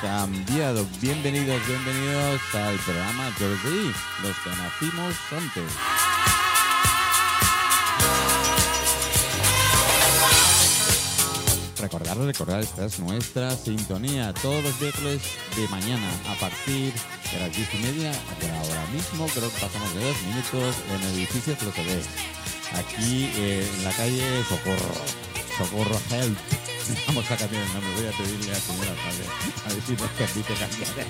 cambiado. Bienvenidos, bienvenidos al programa sí, los que nacimos antes. Recordaros, recordar, esta es nuestra sintonía todos los miércoles de mañana a partir de las diez y media. Por ahora mismo creo que pasamos de dos minutos en el edificio Flotedes. Aquí eh, en la calle Socorro. Socorro Help. Vamos a cambiar el nombre. Voy a pedirle a la señora a ver si nos permite cambiar.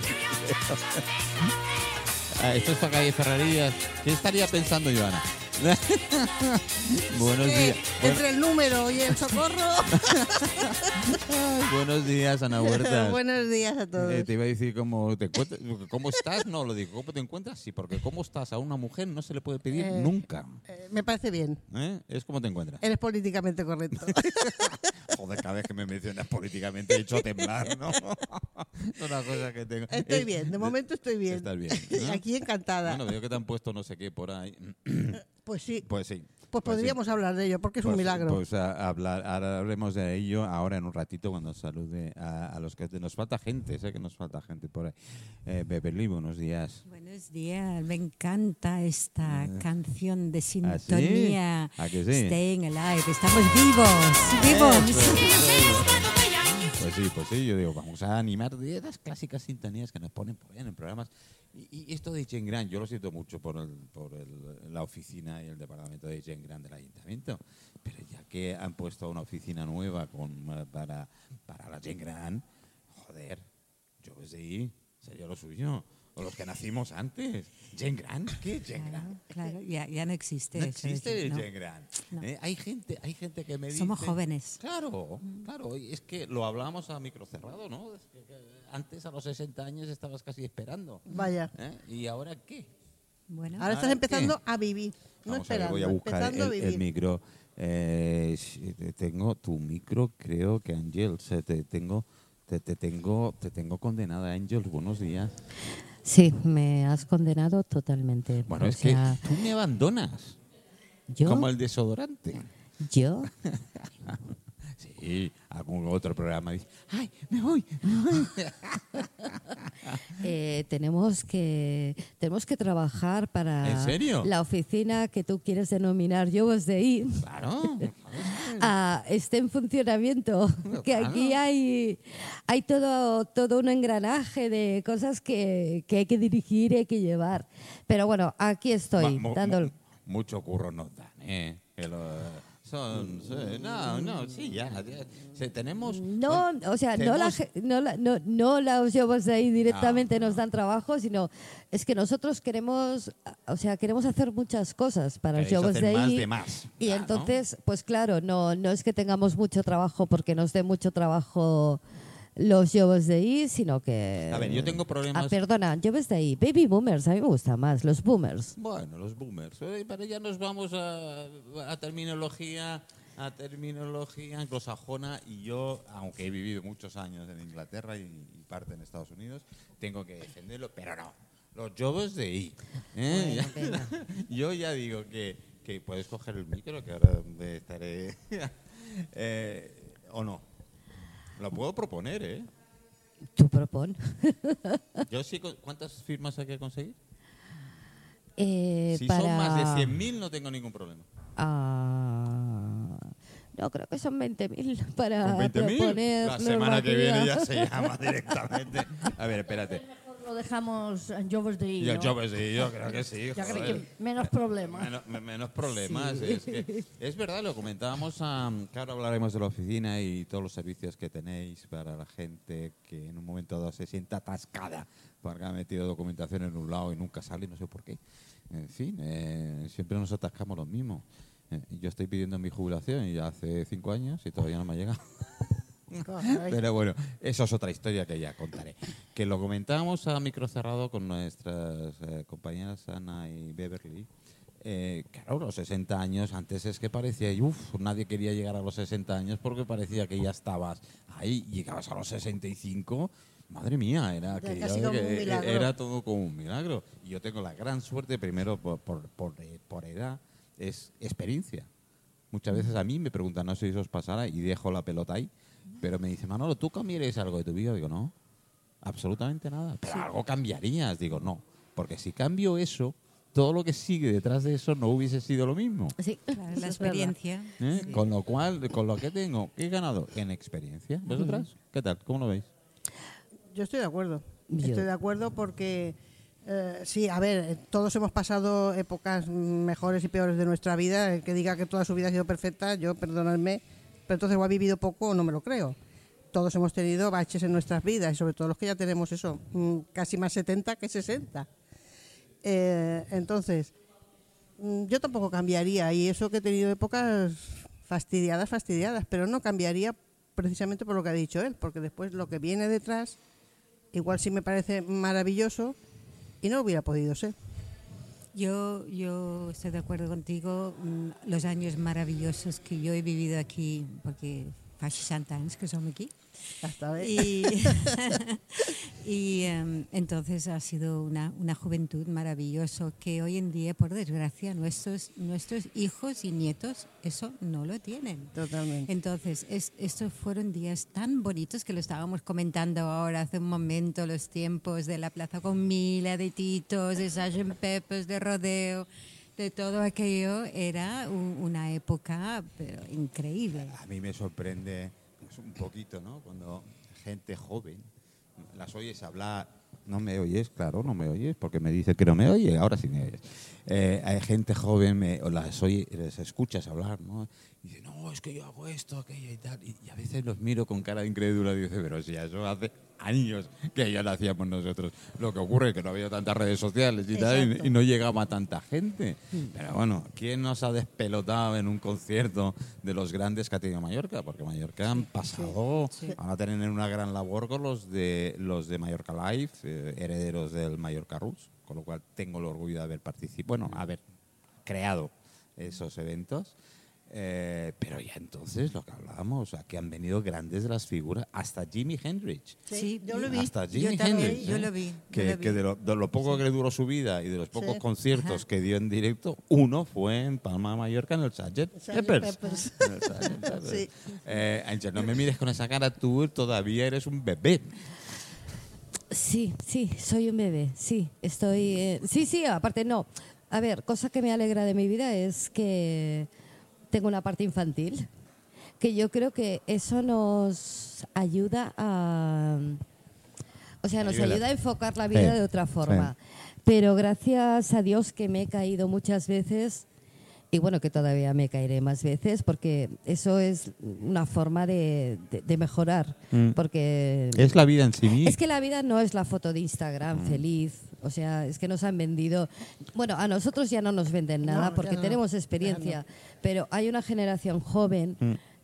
Ah, esto es para calle Ferrerías. ¿Qué estaría pensando, Joana? Buenos días. entre el número y el socorro. Ay, buenos días, Ana Huertas. Buenos días a todos. Eh, te iba a decir cómo te encuentras, cómo estás, no lo digo, cómo te encuentras, sí, porque cómo estás a una mujer no se le puede pedir Eh, nunca. Eh, me parece bien. Es como te encuentras. Eres políticamente correcto. Joder, cada vez que me mencionas políticamente he hecho temblar, ¿no? una cosa que tengo. Estoy Eh, bien, de momento estoy bien. Estás bien. ¿no? Aquí encantada. Bueno, veo que te han puesto no sé qué por ahí. pues sí, Pues sí. Pues sí. podríamos hablar de ello, porque es un Pues- milagro. Pues a- hablar, ahora hablemos de ello ahora en un ratito cuando salude a, a los que nos falta gente, sé que nos falta gente por ahí. Eh, Beverly, buenos días. Buenos días, me encanta esta Eh. canción de ¿Ah, sí? sintonía. ¿A que sí? Staying alive, estamos vivos, vivos. Pues sí, pues sí, yo digo, vamos a animar de las clásicas sintonías que nos ponen en programas. Y, esto de Grant, yo lo siento mucho por, el- por el- la oficina y el departamento de Grant del ayuntamiento, pero ya que han puesto una oficina nueva con, para, para la Grant, joder, yo sí, sería lo suyo. O los que nacimos antes. Jen Grant, ¿qué Jen Grant? Claro, claro, ya, ya no existe. No eso, existe ¿no? Jen Grant. No. ¿eh? Hay gente, hay gente que me dice. Somos jóvenes. Claro, claro. y Es que lo hablábamos a micro cerrado, ¿no? Es que, que antes a los 60 años estabas casi esperando. Vaya. ¿eh? ¿Y ahora qué? Bueno, Ahora estás ¿qué? empezando a vivir. No Vamos a ver, esperando, voy a buscar empezando a el, micro. Eh, tengo tu micro, creo que Ángel, se te tengo, te, te tengo, te tengo condenada, Ángel. Buenos días. Sí, me has condenado totalmente. Bueno, O es que sea, tú me abandonas, yo, como el desodorante. yo, Sí, algún otro programa dice, ay, me voy, me voy. eh, tenemos que tenemos que trabajar para ¿En serio? la oficina que tú quieres denominar Yo de ahí. Claro. ah, esté en funcionamiento. Que aquí hay, hay todo, todo un engranaje de cosas que, que hay que dirigir y hay que llevar. Pero bueno, aquí estoy, mu- dando... mu- mucho curro nos dan, ¿eh? Son, no, no, sí, ya. ya, tenemos. No, o sea, no, la, no, la- no, no los Jobs de ahí directamente No, nos dan trabajo, sino es que nosotros queremos, o sea, queremos hacer muchas cosas para los hacer de más ahí. de más, Y entonces, pues claro, no, no es que tengamos mucho trabajo porque nos dé mucho trabajo los Jobs de ahí, sino que... A ver, yo tengo problemas. Ah, perdona, Jobs de ahí, Baby Boomers, a mí me gusta más, los Boomers. Bueno, los boomers. eh, Pero ya nos vamos a, a terminología a terminología anglosajona y yo, aunque he vivido muchos años en Inglaterra y, y parte en Estados Unidos, tengo que defenderlo, pero no. Los jobs de I. ¿eh? Bueno, yo ya digo que, que puedes coger el micro, que ahora estaré... eh, ¿O no? Lo puedo proponer, ¿eh? Tú propon. Yo sí, ¿Cuántas firmas hay que conseguir? Eh, Si para... son más de 100.000 no tengo ningún problema. Ah, no, creo que son 20.000 para ¿Con 20.000? proponer La semana que viene ya se llama directamente. A ver, espérate. Lo dejamos en Jovers de ahí, Yo, pues sí, yo creo que sí. Creo que menos problemas. Menos, me- menos problemas. Es, que- es verdad, lo comentábamos. ahora hablaremos de la oficina y todos los servicios que tenéis para la gente que en un momento dado se sienta atascada porque ha metido documentación en un lado y nunca sale, no sé por qué. En fin, eh, siempre nos atascamos los mismos. Eh, yo estoy pidiendo mi jubilación y ya hace cinco años y todavía no me ha llegado. Caray. Pero bueno, eso es otra historia que ya contaré. Que lo comentábamos a micro cerrado con nuestras eh, compañeras Ana y Beverly. Eh, claro, los 60 años, antes es que parecía, uff, nadie quería llegar a los 60 años porque parecía que ya estabas ahí, llegabas a los 65, madre mía, era, que yo- que- era todo como un milagro. Y yo tengo la gran suerte, primero por, por, por, eh, por edad, es experiencia. Muchas veces a mí me preguntan, no sé si os pasará, y dejo la pelota ahí. Pero me dice, Manolo, ¿tú cambiarías algo de tu vida? Digo, no, absolutamente nada. Pero algo cambiarías. Digo, no, porque si cambio eso, todo lo que sigue detrás de eso no hubiese sido lo mismo. Sí, Claro, la experiencia. ¿eh? sí. Con lo cual, con lo que tengo, ¿qué he ganado? En experiencia. ¿Vosotras? ¿Qué tal? ¿Cómo lo veis? Yo estoy de acuerdo. Yo- Estoy de acuerdo porque, eh, sí, a ver, eh, todos hemos pasado épocas mejores y peores de nuestra vida. El que diga que toda su vida ha sido perfecta, yo, perdonadme, pero entonces o ha vivido poco no me lo creo. Todos hemos tenido baches en nuestras vidas y sobre todo los que ya tenemos eso, mm, casi más 70 que 60. Eh, entonces, mm, yo tampoco cambiaría y eso que he tenido épocas fastidiadas, fastidiadas, pero no cambiaría precisamente por lo que ha dicho él, porque después lo que viene detrás igual sí me parece maravilloso y no hubiera podido ser. Yo, yo estoy de acuerdo contigo. mm, Los años maravillosos que yo he vivido aquí, porque fa 60 años que somos aquí. Hasta. Y, y, em, entonces ha sido una, una juventud maravillosa que hoy en día, por desgracia, nuestros, nuestros hijos y nietos eso no lo tienen. Totalmente. Entonces, es- estos fueron días tan bonitos que lo estábamos comentando ahora hace un momento, los tiempos de la Plaza con Mila, de Titos, de Sgt. Peppers, de Rodeo, de todo aquello, era un- una época pero increíble. A mí me sorprende pues, un poquito, ¿no? Cuando gente joven las oyes hablar. No me oyes, claro, no me oyes, porque me dice que no me oye, ahora sí me oyes. Eh, hay gente joven, me, o las, oye, les escuchas hablar, ¿no? Y dice, no, es que yo hago esto, aquello y tal. Y, y a veces los miro con cara incrédula y dice, pero si eso hace años que ya lo hacíamos nosotros. Lo que ocurre es que no había tantas redes sociales y, tal, y, no llegaba tanta gente. Pero bueno, ¿quién nos ha despelotado en un concierto de los grandes que ha tenido Mallorca? Porque Mallorca han pasado, van a tener una gran labor con los de los de Mallorca Live, eh, herederos del Mallorca Rus, con lo cual tengo el orgullo de haber participado, bueno, haber creado esos eventos. Eh, pero ya entonces lo que hablábamos, o sea, que han venido grandes de las figuras, hasta Jimi Hendrix. Sí, yo lo vi. Hasta Jimi Hendrix. yo ¿eh? lo vi, yo Que, lo vi. que de, lo, de lo poco que le duró su vida y de los pocos Sí. conciertos que dio en directo, uno fue en Palma de Mallorca en el Sgt. Peppers. Peppers. En el Sgt. Peppers. Sí. Eh, Ángel, no me mires con esa cara, tú todavía eres un bebé. Sí, sí, soy un bebé, sí, estoy... eh, sí, sí, aparte no. A ver, cosa que me alegra de mi vida es que tengo una parte infantil, que yo creo que eso nos ayuda a... O sea, nos Ayuda. a enfocar la vida Sí, de otra forma. Pero gracias a Dios que me he caído muchas veces y bueno, que todavía me caeré más veces porque eso es una forma de, de- de mejorar. Mm. Porque Es la vida en sí misma. es que la vida no es la foto de Instagram feliz. O sea, es que nos han vendido. Bueno, a nosotros ya no nos venden nada porque no. tenemos experiencia. Pero hay una generación joven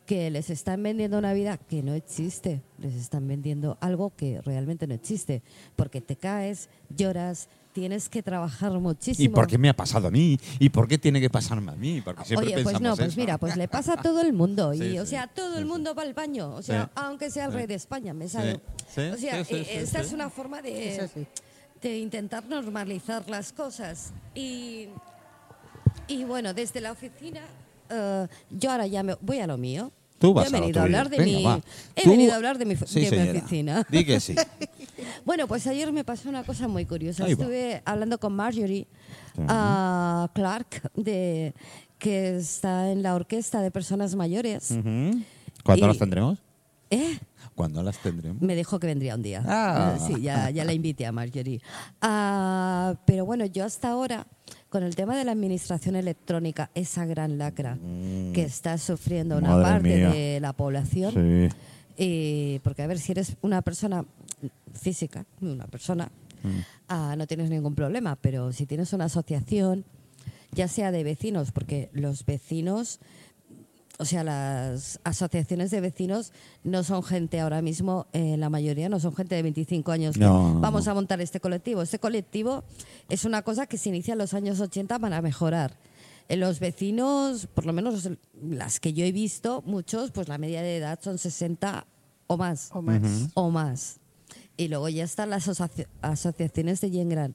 que les están vendiendo una vida que no existe. Les están vendiendo algo que realmente no existe. Porque te caes, lloras, tienes que trabajar muchísimo. ¿Y por qué me ha pasado a mí? ¿Y por qué tiene que pasarme a mí? Porque siempre Oye, pues pensamos no, pues eso. mira, pues le pasa a todo el mundo. Y, Sí, o sea, todo sí, el sí. mundo va al baño. O sea, Sí. aunque sea el rey de España, me sale. Sí, O sea, sí, sí, eh, sí, esta sí. es una forma de. De intentar normalizar las cosas. Y, y bueno, desde la oficina, eh, yo ahora ya me voy a lo mío. Tú vas yo he venido a hablar de Venga, mi, va. he venido a hablar de mi, Sí, de mi oficina. Di que sí. Bueno, pues ayer me pasó una cosa muy curiosa. Ahí va. Estuve hablando con Marjorie ah, Clark, de, que está en la orquesta de personas mayores. Ujú. ¿Cuándo Y- tendremos? ¿Eh? ¿Cuándo las tendremos? Me dijo que vendría un día. Ah. Sí, ya, ya la invité a Marjorie. Ah, pero bueno, yo hasta ahora, con el tema de la administración electrónica, esa gran lacra que está sufriendo una Mm. Madre parte mía. de la población, Sí. eh, porque a ver, si eres una persona física, una persona, Mm. ah, no tienes ningún problema, pero si tienes una asociación, ya sea de vecinos, porque los vecinos, o sea, las asociaciones de vecinos no son gente ahora mismo, eh, la mayoría no son gente de 25 años. que No, no, vamos no. a montar este colectivo. Este colectivo es una cosa que se inicia en los años 80 para mejorar. En los vecinos, por lo menos las que yo he visto, muchos, pues la media de edad son 60 o más. O más. O más. Y luego ya están las asoci- asociaciones de Yengran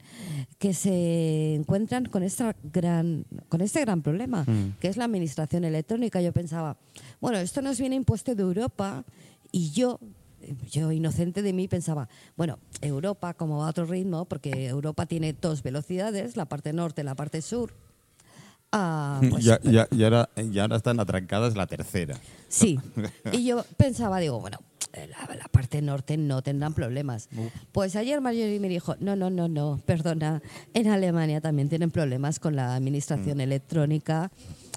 que se encuentran con, esta gran, con este gran problema, que es la administración electrónica. Yo pensaba, bueno, esto nos viene impuesto de Europa Y yo, yo inocente de mí, pensaba, bueno, Europa, como va a otro ritmo, porque Europa tiene dos velocidades, la parte norte y la parte sur. ah, pues, Ya- ya- y, ahora, y ahora están atrancadas la tercera. Sí. Y yo pensaba, digo, bueno, la, la parte norte no tendrán problemas. Pues ayer Marjorie me dijo, no, no, no, no, perdona, en Alemania también tienen problemas con la administración electrónica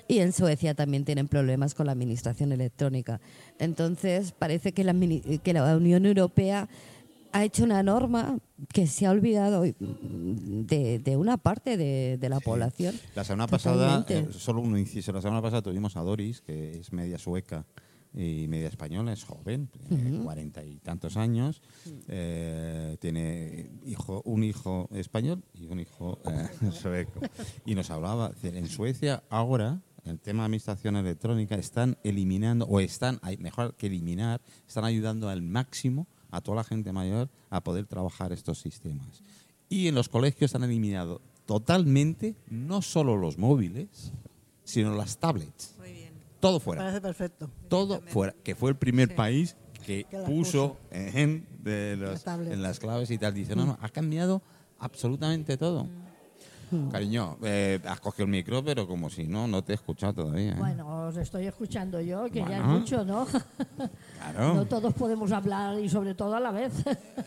y en Suecia también tienen problemas con la administración electrónica. Entonces, parece que la, que la Unión Europea ha hecho una norma que se ha olvidado mm, de, de una parte de, de la población. La semana pasada, Totalmente. eh, solo un inciso, la semana pasada tuvimos a Doris, que es media sueca y media española, es joven, tiene cuarenta y tantos años, eh, tiene hijo, un hijo español y un hijo eh, sueco. Y nos hablaba, en Suecia ahora, el tema de administración electrónica, están eliminando, o están, mejor que eliminar, están ayudando al máximo a toda la gente mayor a poder trabajar estos sistemas. Y en los colegios han eliminado totalmente no solo los móviles, sino las tablets. Todo fuera. Parece perfecto. Todo fuera. Que fue el primer país que, puso en, de los- La tablet. en las claves y tal. Dice, no, no, ha cambiado absolutamente todo. Cariño, eh, has cogido el micro, pero como si no, no te he escuchado todavía. ¿eh? Bueno, os estoy escuchando yo, que ya es mucho, ¿no? claro. No todos podemos hablar y sobre todo a la vez,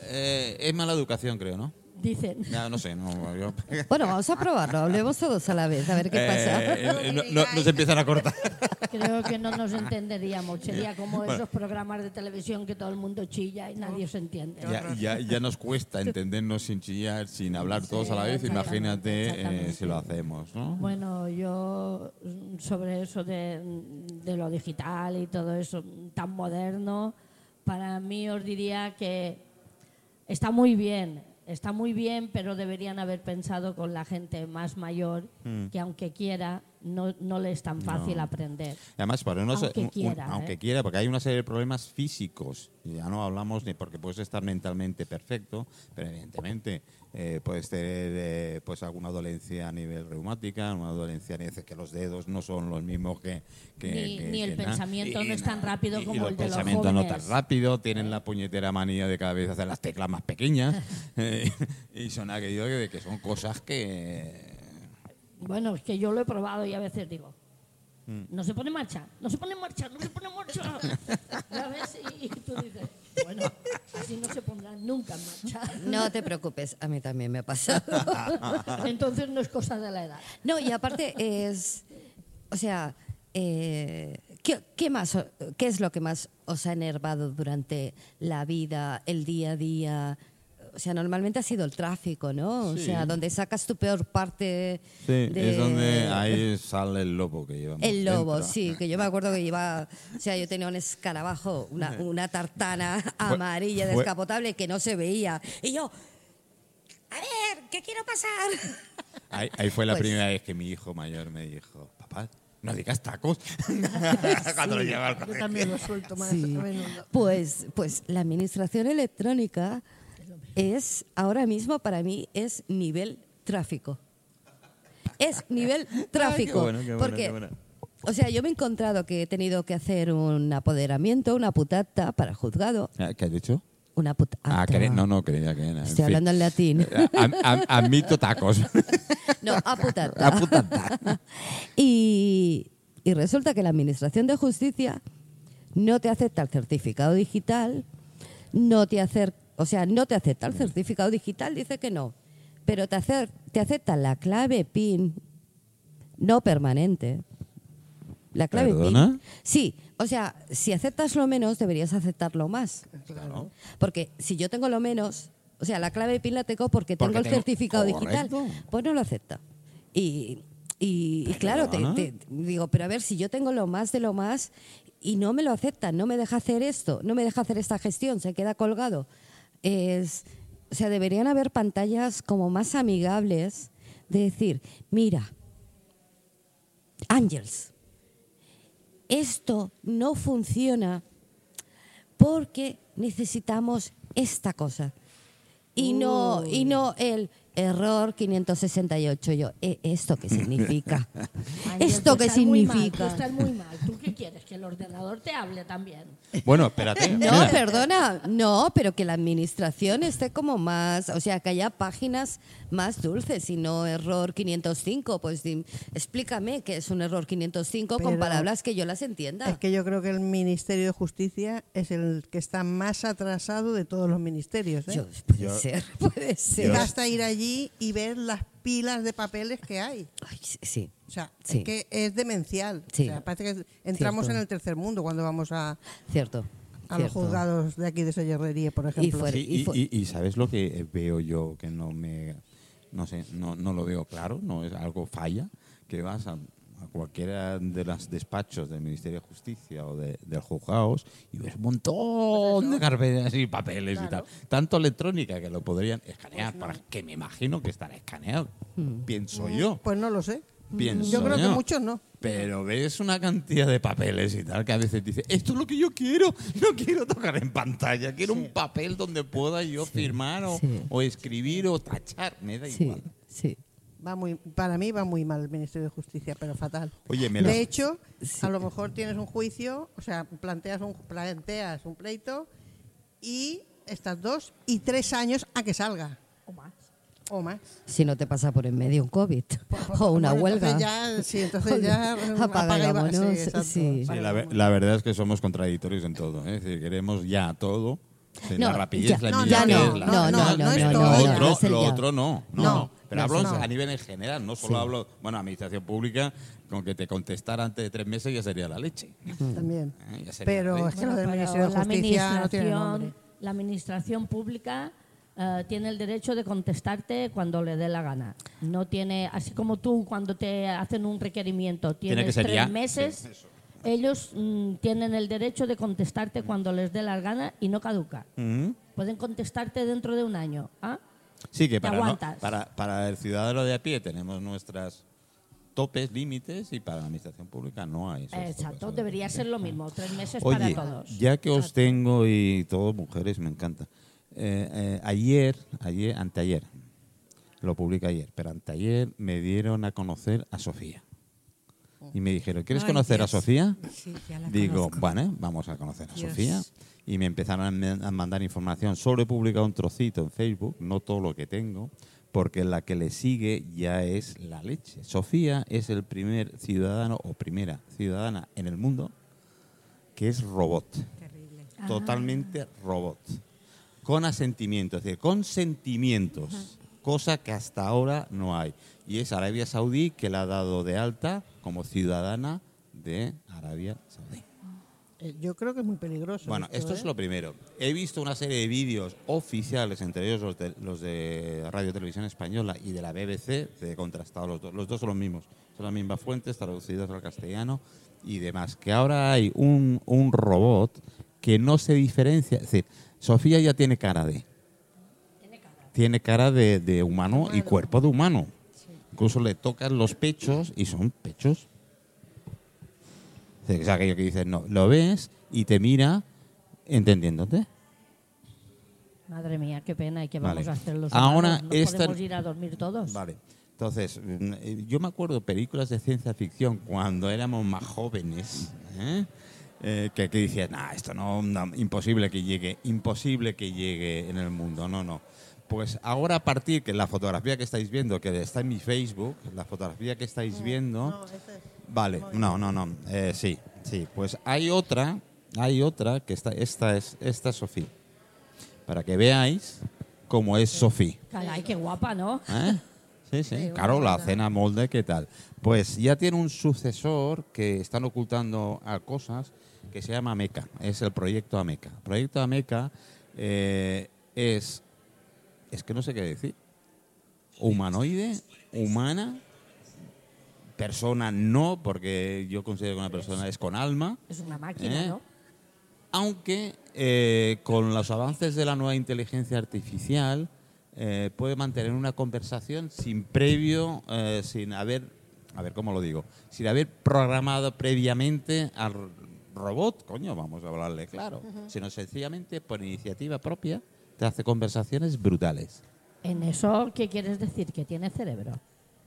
Eh, es mala educación, creo, ¿no? Dicen. No sé, no. yo- Bueno, vamos a probarlo, hablemos todos a la vez, a ver qué pasa. Eh, eh, no, no- no se empiezan a cortar. Creo que no nos entenderíamos. Sería como esos programas de televisión que todo el mundo chilla y nadie se entiende. Ya, ya, ya nos cuesta entendernos sin chillar, sin hablar todos a la vez. Imagínate eh, si lo hacemos, ¿no? Bueno, yo sobre eso de, de lo digital y todo eso tan moderno, para mí os diría que está muy bien, está muy bien, pero deberían haber pensado con la gente más mayor que aunque quiera, no, no le es tan fácil No. aprender. Además, para unos, Aunque un- un- quiera, aunque ¿eh? quiera, porque hay una serie de problemas físicos. Ya no hablamos ni porque puedes estar mentalmente perfecto, pero evidentemente eh, puedes tener eh, pues alguna dolencia a nivel reumática, una dolencia a nivel que los dedos no son los mismos que... que- Ni- que- ni el que pensamiento no es tan rápido y- como y el de los pensamientos no jóvenes. tan rápido, tienen la puñetera manía de cada vez hacer las teclas más pequeñas eh, y son aquello de que son cosas que... Bueno, es que yo lo he probado y a veces digo, Mm. no se pone en marcha, no se pone en marcha, no se pone en marcha. Ya ves, y, y tú dices, bueno, así no se pondrán nunca en marcha. No te preocupes, a mí también me ha pasado. Entonces no es cosa de la edad. No, y aparte es, o sea, eh, ¿qué, qué más, qué es lo que más os ha enervado durante la vida, el día a día? O sea, normalmente ha sido el tráfico, ¿no? O Sí. sea, donde sacas tu peor parte. Sí, de- es donde ahí sale el lobo que llevamos. El lobo, dentro. sí, que yo me acuerdo que iba, o sea, yo tenía un escarabajo, una, una tartana amarilla fue- descapotable que no se veía. Y yo, a ver, ¿qué quiero pasar? Ahí, ahí fue la Pues- primera vez que mi hijo mayor me dijo, papá, no digas tacos. Cuando lo lleva al Yo también lo suelto más Sí. a menudo. Pues, pues la administración electrónica es, ahora mismo para mí, es nivel tráfico. Es nivel tráfico. bueno, qué bueno, porque, qué bueno. o sea, yo me he encontrado que he tenido que hacer un apoderamiento, una putata para el juzgado. Ah, ¿Qué has dicho? Una putata. Ah, que no, no, creía que en Estoy hablando en latín. Am- admito tacos. No, a putata. A putata. y, y resulta que la Administración de Justicia no te acepta el certificado digital, no te acer- o sea, no te acepta el certificado digital, dice que no, pero te, te acepta la clave PIN no permanente. La clave ¿Perdona? PIN. Sí, o sea, si aceptas lo menos, deberías aceptarlo más. Claro. Porque si yo tengo lo menos, o sea, la clave PIN la tengo porque tengo el tengo- certificado digital, pues no lo acepta. Y, y- y claro, te- digo, pero a ver, si yo tengo lo más de lo más y no me lo acepta, no me deja hacer esto, no me deja hacer esta gestión, se queda colgado. Es, o sea, deberían haber pantallas como más amigables de decir, mira, Ángels, esto no funciona porque necesitamos esta cosa. Y no, y no el error 568. Yo, "¿E- ¿esto qué significa? Ángel, ¿Esto qué estás muy mal, tú significa? estás muy mal. ¿Tú qué, quieres? ¿Que el ordenador te hable también? Bueno, espérate. No, mira. perdona, no, pero que la administración esté como más, o sea, que haya páginas más dulces y no error 505. Pues explícame qué es un error 505 con Pero- palabras que yo las entienda. Es que yo creo que el Ministerio de Justicia es el que está más atrasado de todos los ministerios. ¿eh? Yo- puede Yo- ser, puede ser. Basta ir allí y ver las pilas de papeles que hay. Ay, sí, O sea, Sí. es que es demencial. Sí. O sea, parece que entramos Cierto. en el tercer mundo cuando vamos a, cierto. a los juzgados de aquí de Sellerrería, por ejemplo. fuera- Sí, y y, fu- y- y sabes lo que veo yo que no me no sé no, no lo veo claro no es algo falla que vas a, a cualquiera de los despachos del Ministerio de Justicia o de, del juzgados y ves un montón de carpetas y papeles y tal tanto electrónica que lo podrían escanear para que me imagino que estará escaneado pienso yo Pues no lo sé. pienso Yo creo que muchos no. Pero ves una cantidad de papeles y tal que a veces dices, esto es lo que yo quiero, no quiero tocar en pantalla, quiero un papel donde pueda yo firmar o, sí. o escribir o tachar, me da Sí, igual. sí. Va muy, para mí va muy mal el Ministerio de Justicia, pero fatal. Oye, me las- de hecho, Sí. a lo mejor tienes un juicio, o sea, planteas un, planteas un pleito y estás dos y tres años a que salga O más. o más. Si no te pasa por en medio un COVID o una Bueno, huelga. Entonces ya, sí, entonces ya Apaga y y va- vámonos, sí, exacto. sí. Sí, la, ve- la verdad es que somos contradictorios en todo, ¿eh? queremos ya todo, No, la rapidez, ya- la no, ya no, no, no, no No no, hablo no. a nivel en general, no solo Sí. hablo, bueno, administración pública, con que te contestara antes de tres meses ya sería la leche. También. ¿eh? Sería Pero la es que lo del Bueno, Ministerio de pero Justicia no tiene nombre. La administración pública eh, tiene el derecho de contestarte cuando le dé la gana. No tiene, así como tú cuando te hacen un requerimiento Tiene tienes que ser tres ya. meses, Sí, eso. ellos mm, tienen el derecho de contestarte cuando les dé la gana y no caduca. Ujú. Pueden contestarte dentro de un año. ¿ah? Sí, que para, no- para, para el ciudadano de a pie tenemos nuestras topes, límites y para la administración pública no hay. esos Exacto, topes. debería ser lo mismo, tres meses Oye, para todos. ya que os tengo y todo mujeres, me encanta. Eh, eh, ayer, ayer, anteayer, lo publica ayer, pero anteayer me dieron a conocer a Sofía. Y me dijeron, ¿quieres Ay, conocer a. Sofía? Sí, ya la Digo, conozco. bueno, vamos a conocer a Dios. Sofía. Y me empezaron a mandar información. Solo he publicado un trocito en Facebook, no todo lo que tengo, porque la que le sigue ya es la leche. Sofía es el primer ciudadano o primera ciudadana en el mundo que es robot. Terrible. Totalmente robot. Con asentimientos, es decir, con sentimientos. Cosa que hasta ahora no hay. Y es Arabia Saudí que la ha dado de alta como ciudadana de Arabia Saudí. Eh, Yo creo que es muy peligroso. Bueno, esto ¿eh? es lo primero. He visto una serie de vídeos oficiales, entre ellos los de, los de Radio Televisión Española y de la BBC, he contrastado los dos. Los dos son los mismos, son las mismas fuentes, traducidos al castellano y demás. Que ahora hay un, un robot que no se diferencia. Es decir, Sofía ya tiene cara de. Tiene cara de, de humano y cuerpo de humano. Incluso le tocan los pechos y son pechos es aquello que dices, no, lo ves y te mira entendiéndote. Madre mía, qué pena y qué Vale. vamos a hacer los Ahora? ¿No esta- podemos ir a dormir todos? Vale. Entonces, mm, eh, yo me acuerdo películas de ciencia ficción cuando éramos más jóvenes, ¿eh? Eh, que, que decían, nah, esto no, no, imposible que llegue, imposible que llegue en el mundo, no, no. Pues ahora a partir que la fotografía que estáis viendo, que está en mi Facebook, la fotografía que estáis viendo, No, ese es- Vale, no, no, no. Eh, sí, sí. Pues hay otra, hay otra que está, esta es, esta es Sofía. Para que veáis cómo es Sofía. Caray, qué guapa, ¿no? ¿eh? Sí, sí. Claro, la cena molde, ¿qué tal? Pues ya tiene un sucesor que están ocultando a cosas que se llama Meca. Es el proyecto Ameca. El proyecto Ameca eh, es, es que no sé qué decir. Humanoide, humana, persona no, porque yo considero que una persona es con alma. Es una máquina, ¿Eh? ¿no? Aunque eh, con los avances de la nueva inteligencia artificial eh, puede mantener una conversación sin previo, sin haber, a ver cómo lo digo, sin haber programado previamente al robot, coño, vamos a hablarle claro, sino sencillamente por iniciativa propia te hace conversaciones brutales. En eso, ¿qué quieres decir? Que tiene cerebro.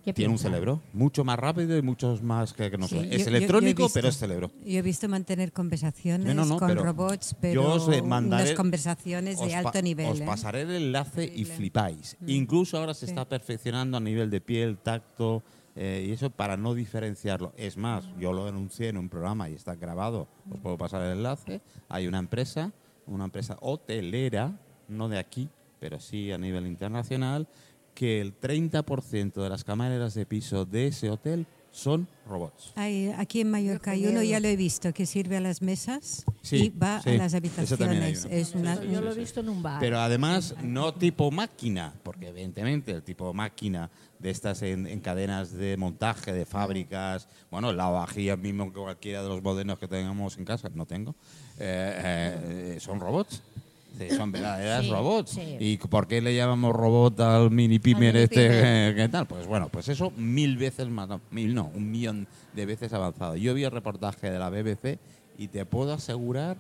¿Qué Tiene un piensa? cerebro mucho más rápido y muchos más que, que nosotros. Sí, es yo- yo- yo he electrónico, visto- pero es cerebro. Yo he visto mantener conversaciones No, no, no, con pero robots, yo pero os, eh, mandaré- unas conversaciones os de pa- alto nivel. Os ¿eh? pasaré el enlace y Increíble. flipáis. Mm. Incluso ahora se Sí. está perfeccionando a nivel de piel, tacto eh, y eso para no diferenciarlo. Es más, yo lo anuncié en un programa y está grabado. Os puedo pasar el enlace. Hay una empresa, una empresa hotelera, no de aquí, pero sí a nivel internacional, que el 30% de las camareras de piso de ese hotel son robots. Hay- aquí en Mallorca hay uno, ya lo he visto, que sirve a las mesas Sí, y va sí, a las habitaciones. Es una, Eso yo lo he visto en un bar. Pero además no tipo máquina, porque evidentemente el tipo máquina de estas en, en cadenas de montaje de fábricas, bueno, la vajilla mismo que cualquiera de los modelos que tengamos en casa, no tengo, eh, eh, son robots. Sí, son verdaderas Sí, robots. sí. ¿Y por qué le llamamos robot al mini pimer este? ¿Qué tal? Pues bueno, pues eso mil veces más, no, mil no, un millón de veces avanzado. Yo vi el reportaje de la BBC y te puedo asegurar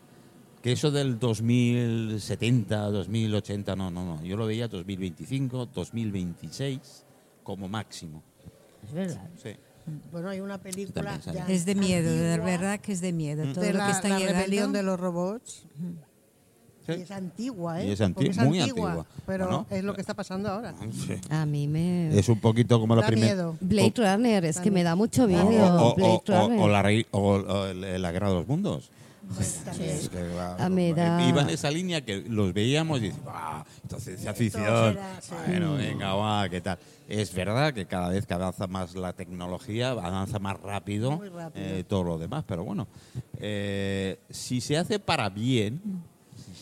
que eso del 2070, 2080, no, no, no. Yo lo veía 2025, 2026 como máximo. Es verdad. Sí. Bueno, hay una película ya es de miedo, de verdad que es de miedo. Todo de lo que está la llegando. rebelión de los robots. Sí. Y es antigua, ¿eh? Y es anti- muy antigua. Pero Bueno, es lo que está pasando ahora. Sí. A mí me... Es un poquito como la primera. miedo. Blade Runner, es que me da mucho O, miedo. o- o- Blade o- Runner. o la, o el- la guerra de los mundos. También. Es que, Iba en esa línea que los veíamos y dices, ¡ah! Esto es ciencia ficción. será, sí. Bueno, venga, va, ¿qué tal? Es verdad que cada vez que avanza más la tecnología, avanza más rápido, rápido. eh, todo lo demás. Pero bueno, eh, si se hace para bien,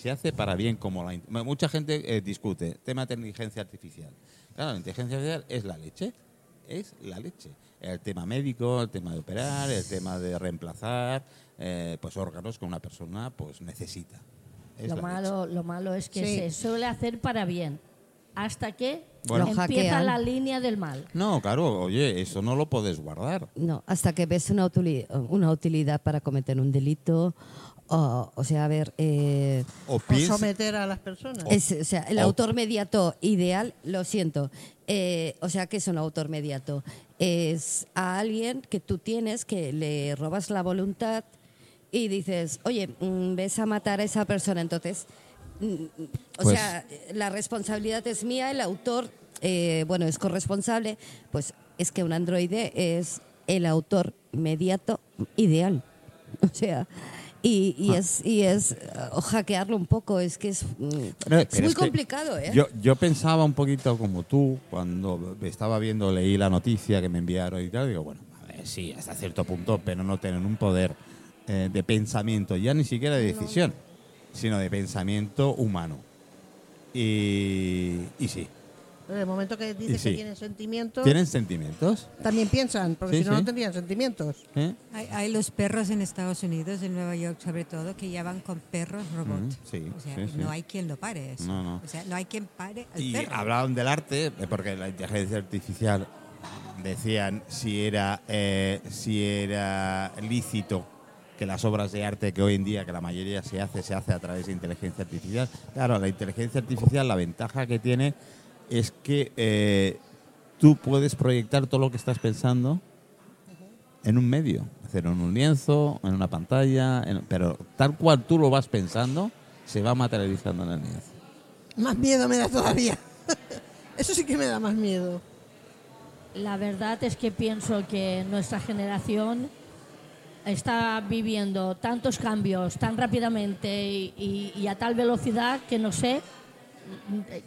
se hace para bien, como la. Mucha gente eh, discute tema de inteligencia artificial. Claro, la inteligencia artificial es la leche. Es la leche. El tema médico, el tema de operar, el tema de reemplazar eh, pues órganos que una persona pues necesita. Es Lo malo, lo malo es que Sí. se suele hacer para bien. Hasta que Bueno. Empieza hackean. la línea del mal. No, claro, oye, eso no lo puedes guardar. No, hasta que ves una, una utilidad para cometer un delito. O, o sea, a ver, eh, O O piensa, someter a las personas. es, o sea, el o- autor mediato ideal, lo siento. eh, o sea, ¿qué es un autor mediato? Es a alguien que tú tienes que le robas la voluntad y dices, oye, mm, ves a matar a esa persona, entonces, mm, o Pues- sea, la responsabilidad es mía, el autor, eh, bueno, es corresponsable, pues es que un androide es el autor mediato ideal. O sea, y, y es, y es hackearlo un poco, es que es, mm, Pero- es pero muy es complicado, ¿eh? Yo, yo pensaba un poquito como tú cuando estaba viendo, leí la noticia que me enviaron y tal. Digo, bueno, a ver, sí, hasta cierto punto, pero no tienen un poder eh, de pensamiento, ya ni siquiera de decisión, sino de pensamiento humano. Y, y sí, En el momento que dices sí. que tienen sentimientos, ¿tienen sentimientos? también piensan, porque Sí, si no, sí. no tendrían sentimientos. ¿Eh? Hay, hay los perros en Estados Unidos, en Nueva York sobre todo, que ya van con perros robot. Mm, sí, o sea, sí, sí. no hay quien lo pare eso. No, no. O sea, no hay quien pare al Y perro. hablaban del arte, eh, porque la inteligencia artificial decían si era, eh, si era lícito que las obras de arte que hoy en día, que la mayoría se hace, se hace a través de inteligencia artificial. Claro, la inteligencia artificial, la ventaja que tiene es que eh, tú puedes proyectar todo lo que estás pensando en un medio, es decir, en un lienzo, en una pantalla, en- pero tal cual tú lo vas pensando, se va materializando en el lienzo. Más miedo me da todavía. Eso sí que me da más miedo. La verdad es que pienso que nuestra generación está viviendo tantos cambios tan rápidamente y, y- y a tal velocidad que no sé,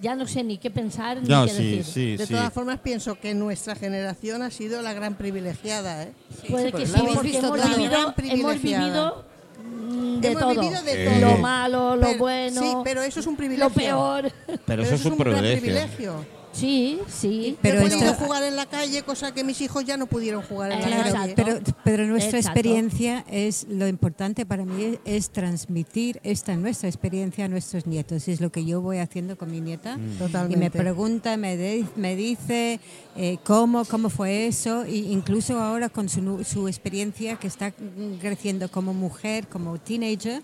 ya no sé ni qué pensar ni No, qué sí, decir. sí, de sí. todas formas, pienso que nuestra generación ha sido la gran privilegiada. ¿eh? Puede que sí, porque visto hemos vivido, hemos vivido de Hemos todo. vivido de Eh. todo. Lo malo, lo Pero- bueno, Sí, pero eso es un privilegio. lo peor. Pero, eso es un gran privilegio. privilegio. Sí, sí. Pero Yo he podido esto- jugar en la calle, cosa que mis hijos ya no pudieron jugar en la calle. Pero, pero nuestra Exacto. experiencia es lo importante para mí es, es transmitir esta nuestra experiencia a nuestros nietos. Es lo que yo voy haciendo con mi nieta. Mm. Y me pregunta, me, de- me dice eh, cómo, cómo fue eso, e incluso ahora con su, nu- su experiencia que está creciendo como mujer, como teenager.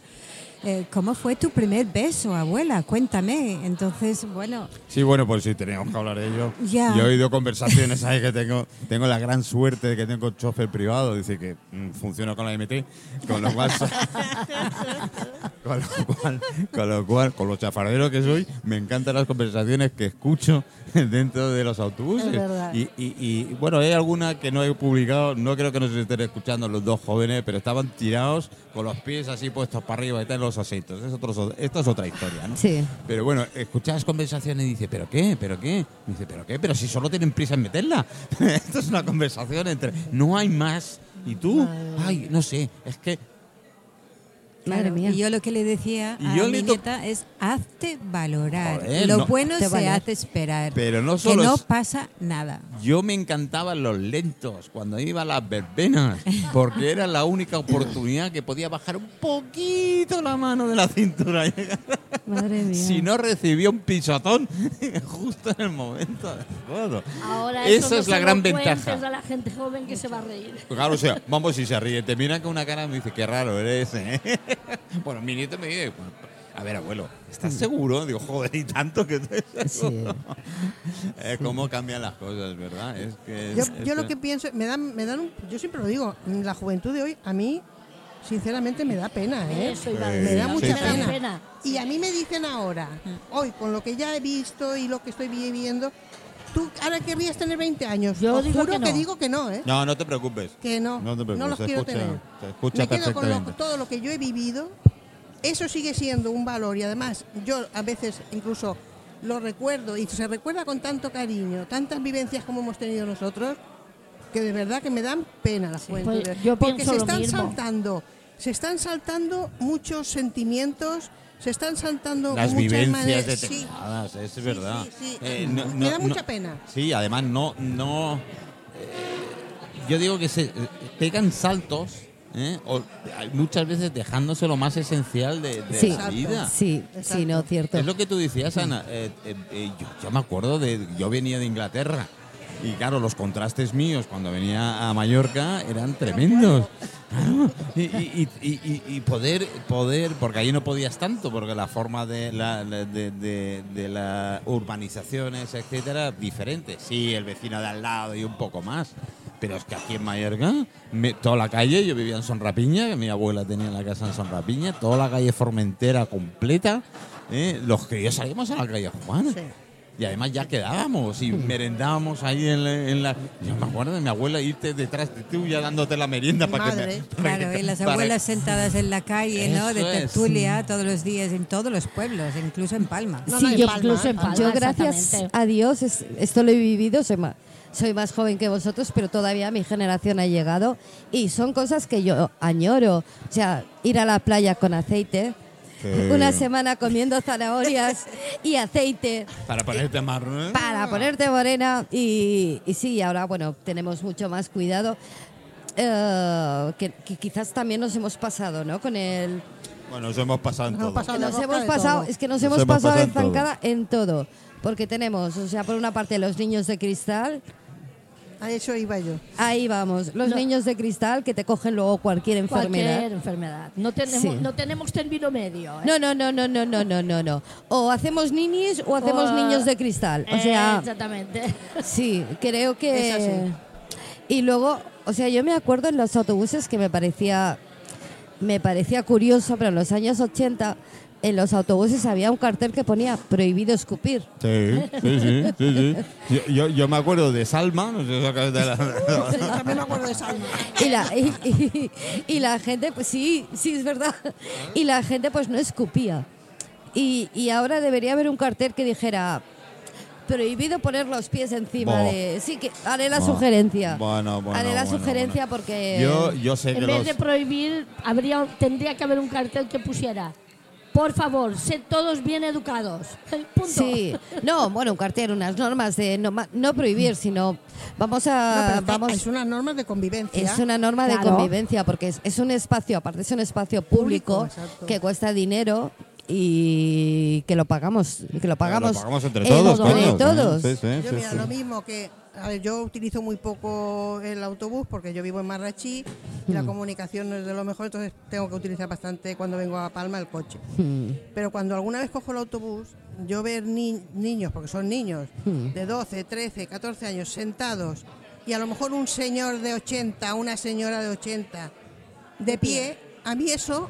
Eh, ¿cómo fue tu primer beso, abuela? Cuéntame. Entonces, bueno, Sí, bueno, pues sí, teníamos que hablar de ello. Yo he oído conversaciones ahí que tengo, tengo la gran suerte de que tengo chofer privado, dice que mm, funciona con la MT, con lo cual, con lo cual, con lo cual, con lo chafarderos que soy, me encantan las conversaciones que escucho dentro de los autobuses. Y, y- y, bueno, hay alguna que no he publicado, no creo que nos estén escuchando los dos jóvenes, pero estaban tirados con los pies así puestos para arriba y tal en los asientos. Es otro, esto es otra historia, ¿no? Sí. Pero bueno, escuchas conversaciones y dice, ¿pero qué? ¿Pero qué? Y dice, ¿pero qué? Pero si solo tienen prisa en meterla. Esto es una conversación entre, no hay más. Y tú, ay, no sé, es que Madre claro, mía. y yo lo que le decía Y a yo mi nieta es hazte valorar. Joder, lo no- bueno se valer. hace esperar. Pero no que solo no es- pasa nada. yo me encantaban los lentos cuando iba a las verbenas, porque era la única oportunidad que podía bajar un poquito la mano de la cintura. Madre mía. si no recibía un pisotón justo en el momento adecuado. Ahora Esa eso no es la gran ventaja. a la gente joven que se va a reír. Claro, o sea, vamos, si se ríe, te miran con una cara y me dice, qué raro eres, ¿eh? Bueno, mi nieto me dice, a ver, abuelo, ¿estás seguro? Digo, joder, y tanto que estoy seguro. Eh, ¿Cómo cambian las cosas, verdad? Es que Yo, es- yo es lo que- pienso, me dan, me dan un- yo siempre lo digo, la juventud de hoy a mí, sinceramente, me da pena, ¿eh? Eso Sí, me da sí, mucha sí. pena. Y a mí me dicen ahora, hoy, con lo que ya he visto y lo que estoy viviendo, tú ahora querrías tener 20 años. Yo Os digo juro que no. digo que no, ¿eh? No, no te preocupes. Que no, No te preocupes, los se quiero escucha- tener. se escucha me quedo con lo- todo lo que yo he vivido, eso sigue siendo un valor y además yo a veces incluso lo recuerdo y se recuerda con tanto cariño, tantas vivencias como hemos tenido nosotros, que de verdad que me dan pena la juventud. Pues yo porque pienso se lo están mismo. saltando, se están saltando muchos sentimientos, se están saltando Las muchas vivencias maneras. sí. es verdad. sí, sí. Eh, Me da mucha pena. Sí, además no, no. eh, yo digo que se eh, pegan saltos, ¿eh? o, muchas veces dejándose lo más esencial de, de Sí, la vida. sí, sí, no, cierto. Es lo que tú decías, Ana. Eh, eh, eh, yo, yo me acuerdo de. Yo venía de Inglaterra. Y claro, los contrastes míos cuando venía a Mallorca eran tremendos. Y, poder, poder, porque allí no podías tanto, porque la forma de la, las urbanizaciones, etcétera, diferente. Sí, el vecino de al lado y un poco más. Pero es que aquí en Mallorca, toda la calle, yo vivía en Sonrapiña, mi abuela tenía la casa en Sonrapiña, toda la calle Formentera completa, ¿eh? los que yo salimos a la calle Juana. Sí. Y además ya quedábamos y merendábamos ahí en la, en la- Yo me acuerdo de mi abuela irte detrás de tú ya dándote la merienda para que madre. me, para Claro, que- y las para- abuelas sentadas en la calle, ¿no? De es. tertulia todos los días, en todos los pueblos, incluso en Palma. No, Sí, no, en yo, Palma, incluso en Palma. Yo gracias a Dios es- esto lo he vivido, soy más, soy más joven que vosotros, pero todavía mi generación ha llegado y son cosas que yo añoro. O sea, ir a la playa con aceite, Sí. una semana comiendo zanahorias y aceite Para ponerte marrón. ¿eh? para ponerte morena y, y sí, ahora bueno, tenemos mucho más cuidado. eh, que, que quizás también nos hemos pasado, ¿no? Con el Bueno, nos hemos pasado en Nos hemos todo. pasado. nos hemos todo. es que nos, Nos hemos hemos pasado pasado de en todo. zancada en todo. Porque tenemos, o sea, por una parte los niños de cristal, A eso iba yo. ahí vamos, los No. niños de cristal que te cogen luego cualquier enfermedad. Cualquier enfermedad. No tenemos, Sí. no tenemos término medio. ¿eh? No, no, no, no, no, no, no, no, no. O hacemos ninis o hacemos O- niños de cristal. O Eh, sea, exactamente. sí, creo que... Y luego, o sea, yo me acuerdo en los autobuses que me parecía, me parecía curioso, pero en los años 80 en los autobuses había un cartel que ponía prohibido escupir. Sí, sí, sí, sí, sí. Yo, yo, yo me acuerdo de Salma, no sé si os acordáis de la... Sí, también me acuerdo de Salma. Y la, y, y- y la gente, pues sí, sí, es verdad. Y la gente pues no escupía. Y, y ahora debería haber un cartel que dijera prohibido poner los pies encima de... Sí, que haré la sugerencia. Bueno, bueno, haré la bueno, sugerencia bueno. porque... Yo, yo sé que En vez los... de prohibir, habría, tendría que haber un cartel que pusiera, por favor, sed todos bien educados. Punto. Sí, no, bueno, un cartel, unas normas de no, no prohibir, sino vamos No, a... pero vamos, es una norma de convivencia. Es una norma de convivencia porque es, es un espacio, aparte es un espacio público, que cuesta dinero y que lo pagamos, que lo pagamos, Lo pagamos entre eh, todos, entre coño. todos. Sí, sí, Yo sí, mira, sí. lo mismo que a ver, yo utilizo muy poco el autobús porque yo vivo en Marrachí y la comunicación no es de lo mejor, entonces tengo que utilizar bastante cuando vengo a Palma el coche. Hmm. Pero cuando alguna vez cojo el autobús, yo ver ni- niños, porque son niños, de 12, 13, 14 años sentados y a lo mejor un señor de 80, una señora de 80 de pie, a mí eso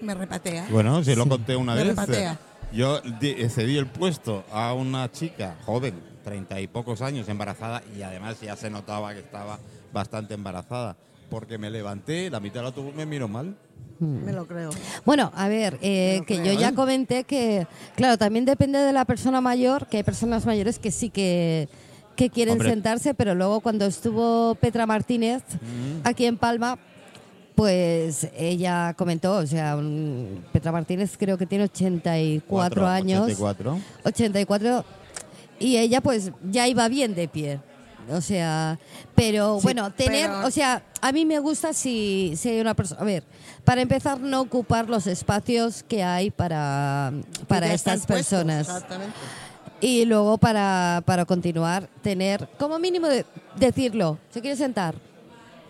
me repatea. Bueno, si lo conté una Me vez. repatea. Yo cedí el puesto a una chica joven, treinta y pocos años, embarazada, y además ya se notaba que estaba bastante embarazada. Porque me levanté, la mitad del autobús me miró mal. Me lo creo. Bueno, a ver, eh, que yo ya ¿eh? comenté que, claro, también depende de la persona mayor, que hay personas mayores que sí que, que quieren Hombre. sentarse, pero luego cuando estuvo Petra Martínez Mm. aquí en Palma, pues ella comentó, o sea, un- Petra Martínez creo que tiene 84 Cuatro, años. 84. 84 y ella pues ya iba bien de pie. O sea, pero Sí, bueno, tener, pero- o sea, a mí me gusta si, si hay una persona, a ver, para empezar no ocupar los espacios que hay para, para estas puestos, personas. Exactamente. Y luego para, para continuar, tener, como mínimo de, decirlo, ¿se quiere sentar?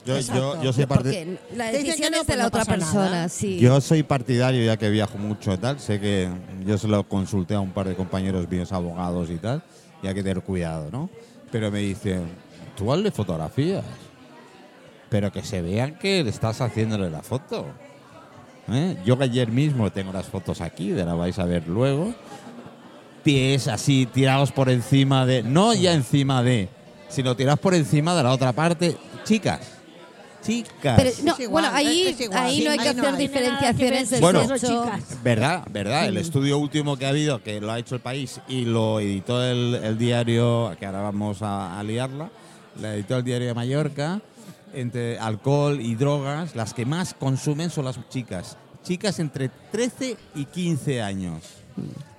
Yo, yo, Exacto. yo soy parti- Porque la Te dicen que decisión no, es de la no otra pasa persona, nada. sí. Yo soy partidario, ya que viajo mucho y tal. Sé que yo se lo consulté a un par de compañeros míos, abogados y tal, y hay que tener cuidado, ¿no? Pero me dicen, tú hazle fotografías, pero que se vean que le estás haciéndole la foto. ¿eh? Yo que ayer mismo tengo las fotos aquí, de la vais a ver luego. Pies así tirados por encima de, no ya encima de, sino tirados por encima de la otra parte. Chicas, chicas. Pero no, igual, bueno, ahí, ahí sí, no hay que ahí no hacer hay. diferenciaciones de Bueno. chicas. Verdad, verdad. El estudio último que ha habido, que lo ha hecho el país y lo editó el, el diario, que ahora vamos a, a liarla, la editó el diario de Mallorca, entre alcohol y drogas, las que más consumen son las chicas. Chicas entre 13 y 15 años.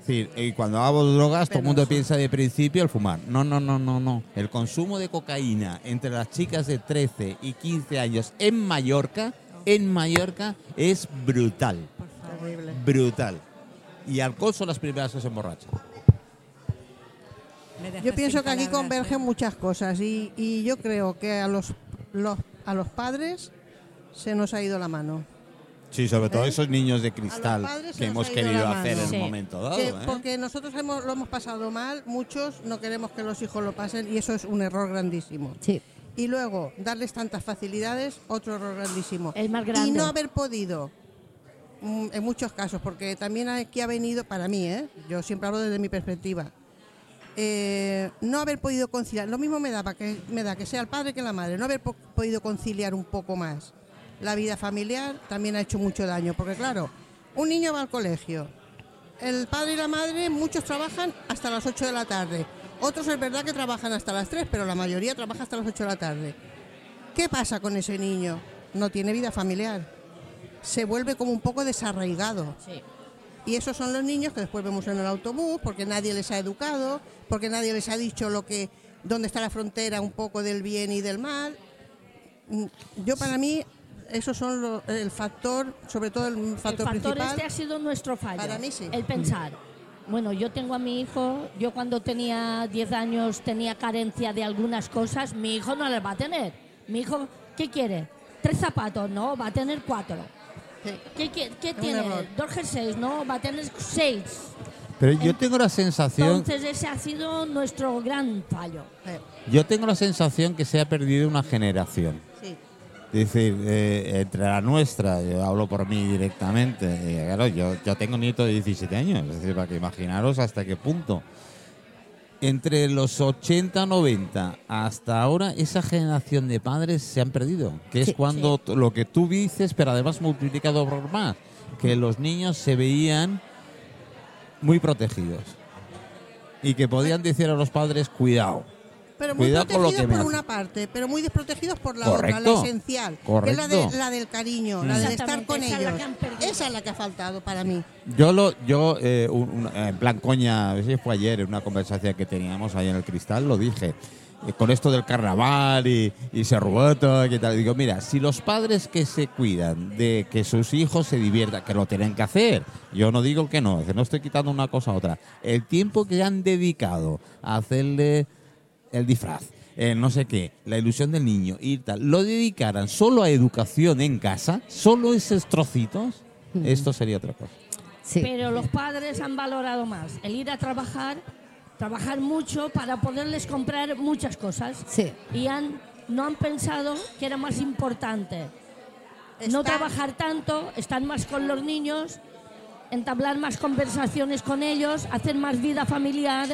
Es decir, y cuando hago de drogas, todo el mundo piensa de principio el fumar. No, no, no, no, no. El consumo de cocaína entre las chicas de 13 y 15 años en Mallorca, en Mallorca, es brutal Terrible. brutal. Y alcohol son las primeras que se emborrachan. Yo pienso que aquí convergen ¿eh? muchas cosas y, y yo creo que a los, los- a los padres se nos ha ido la mano. Sí, sobre todo ¿Eh? esos niños de cristal que hemos querido hacer mano. en Sí. un momento dado. Que- ¿eh? porque nosotros hemos, lo hemos pasado mal, muchos no queremos que los hijos lo pasen y eso es un error grandísimo. Sí. Y luego, darles tantas facilidades, otro error grandísimo. El más Y grande. no haber podido, mm, en muchos casos, porque también aquí ha venido, para mí, ¿eh? yo siempre hablo desde mi perspectiva, eh, no haber podido conciliar, lo mismo me da, para que, me da que sea el padre que la madre, no haber po- podido conciliar un poco más la vida familiar también ha hecho mucho daño, porque claro, un niño va al colegio, el padre y la madre, muchos trabajan hasta las 8 de la tarde. Otros es verdad que trabajan hasta las 3, pero la mayoría trabaja hasta las 8 de la tarde. ¿Qué pasa con ese niño? No tiene vida familiar. Se vuelve como un poco desarraigado. Sí. Y esos son los niños que después vemos en el autobús porque nadie les ha educado, porque nadie les ha dicho lo que dónde está la frontera un poco del bien y del mal. Mm, Yo para mí esos son lo- el factor, sobre todo el El factor, factor principal. este ha sido nuestro fallo. Para mí sí. El pensar. Bueno, yo tengo a mi hijo, yo cuando tenía 10 años tenía carencia de algunas cosas, mi hijo no las va a tener. Mi hijo, ¿qué quiere? Tres zapatos, no, va a tener cuatro. Sí. ¿Qué, qué- tiene? error. Dos jerseys, no, va a tener seis. Pero yo tengo la sensación, Entonces ese ha sido nuestro gran fallo. Yo tengo la sensación que se ha perdido una generación. sí. Es decir, eh, entre la nuestra, yo hablo por mí directamente, claro, yo, yo tengo nieto de 17 años, es decir, para que imaginaros hasta qué punto. Entre los 80, 90 hasta ahora, esa generación de padres se han perdido, que es cuando lo que tú dices, pero además multiplicado por más, que los niños se veían muy protegidos y que podían decir a los padres, cuidado, Pero muy Cuidado con lo protegidos que por una parte, pero muy desprotegidos por la otra, la esencial. Que es la, de, la del cariño, la de estar con esa ellos. Esa es la que ha faltado para mí. Yo, lo, yo eh, un- un- en plan coña, a ver si fue ayer, en una conversación que teníamos ahí en el cristal, lo dije. eh, con esto del carnaval y, y se ruboto y tal. Digo, mira, si los padres que se cuidan de que sus hijos se diviertan, que lo tienen que hacer, yo no digo que no, no estoy quitando una cosa a otra. El tiempo que han dedicado a hacerle el disfraz, el no sé qué, la ilusión del niño y tal, lo dedicaran solo a educación en casa, solo esos trocitos, esto sería otra cosa. Sí. Pero los padres han valorado más el ir a trabajar, trabajar mucho para poderles comprar muchas cosas. Sí. Y han, no han pensado que era más importante no trabajar tanto, estar más con los niños, entablar más conversaciones con ellos, hacer más vida familiar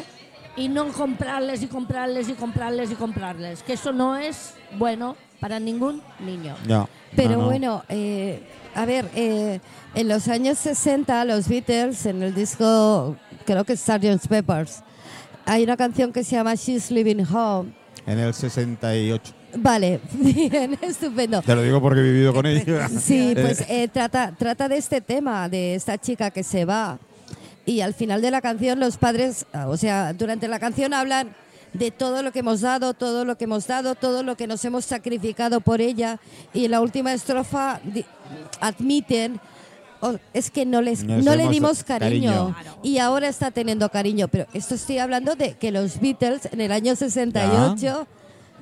y no comprarles y comprarles y comprarles y comprarles. Que eso no es bueno para ningún niño. No, Pero no, no. bueno, eh, a ver, eh, en los años 60 los Beatles, en el disco, creo que Sgt. Peppers, hay una canción que se llama She's Living Home. En el 68. Vale, bien, estupendo. Te lo digo porque he vivido con ella. Sí, pues eh, trata, trata de este tema, de esta chica que se va. Y al final de la canción los padres, ah, o sea, durante la canción hablan de todo lo que hemos dado, todo lo que hemos dado, todo lo que nos hemos sacrificado por ella. Y en la última estrofa admiten, "Oh, es que no, les, Nos no le dimos cariño, cariño. y ahora está teniendo cariño. Pero esto estoy hablando de que los Beatles en el año 68 ya,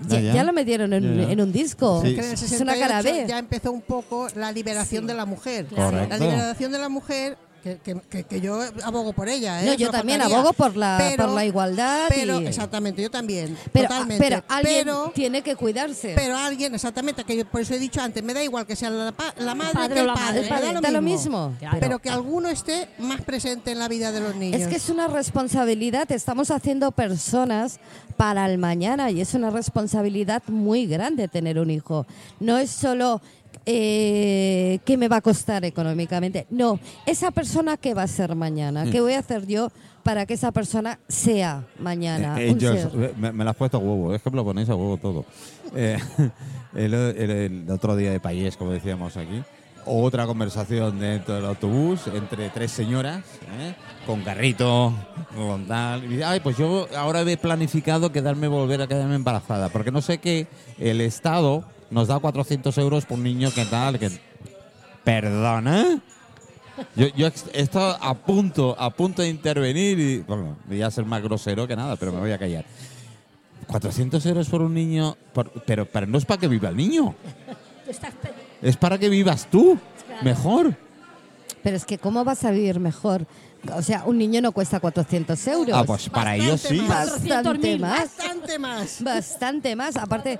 Ya, ya. ya lo metieron en, Ya, en un disco. Sí. Que en el Es una 68 cara B. ya empezó un poco la liberación de la mujer. Correcto. La liberación de la mujer, que, que- yo abogo por ella. ¿eh? No, yo también faltaría. abogo por la, Pero- por la igualdad. Pero, y- exactamente, yo también. pero, totalmente. pero alguien pero, tiene que cuidarse. pero alguien, exactamente, que yo por eso he dicho antes, me da igual que sea la, madre padre que o el padre. me El padre, da da lo mismo. Claro. Pero que alguno esté más presente en la vida de los niños. Es que es una responsabilidad, estamos haciendo personas para el mañana y es una responsabilidad muy grande tener un hijo. No es solo eh, qué me va a costar económicamente, no, esa persona qué va a ser mañana, qué voy a hacer yo para que esa persona sea mañana. Eh, un ser. me, me la has puesto a huevo, es que me lo ponéis a huevo todo. Eh, el, el- el otro día de país, como decíamos aquí, otra conversación dentro del autobús entre tres señoras, ¿eh? con carrito, con tal. Y ay, pues yo ahora he planificado quedarme, volver a quedarme embarazada, porque no sé qué, el Estado nos da 400 euros por un niño que tal, que... ¿Perdona? Yo, yo ex- he estado a punto, a punto de intervenir y, bueno, voy a ser más grosero que nada, pero me voy a callar. 400 euros por un niño, por- pero, pero no es para que viva el niño, es para que vivas tú mejor. Pero es que ¿cómo vas a vivir mejor? O sea, un niño no cuesta 400 euros. Ah, pues para Bastante ellos sí. más. Bastante 400.000. más. Bastante más. Bastante más. Aparte,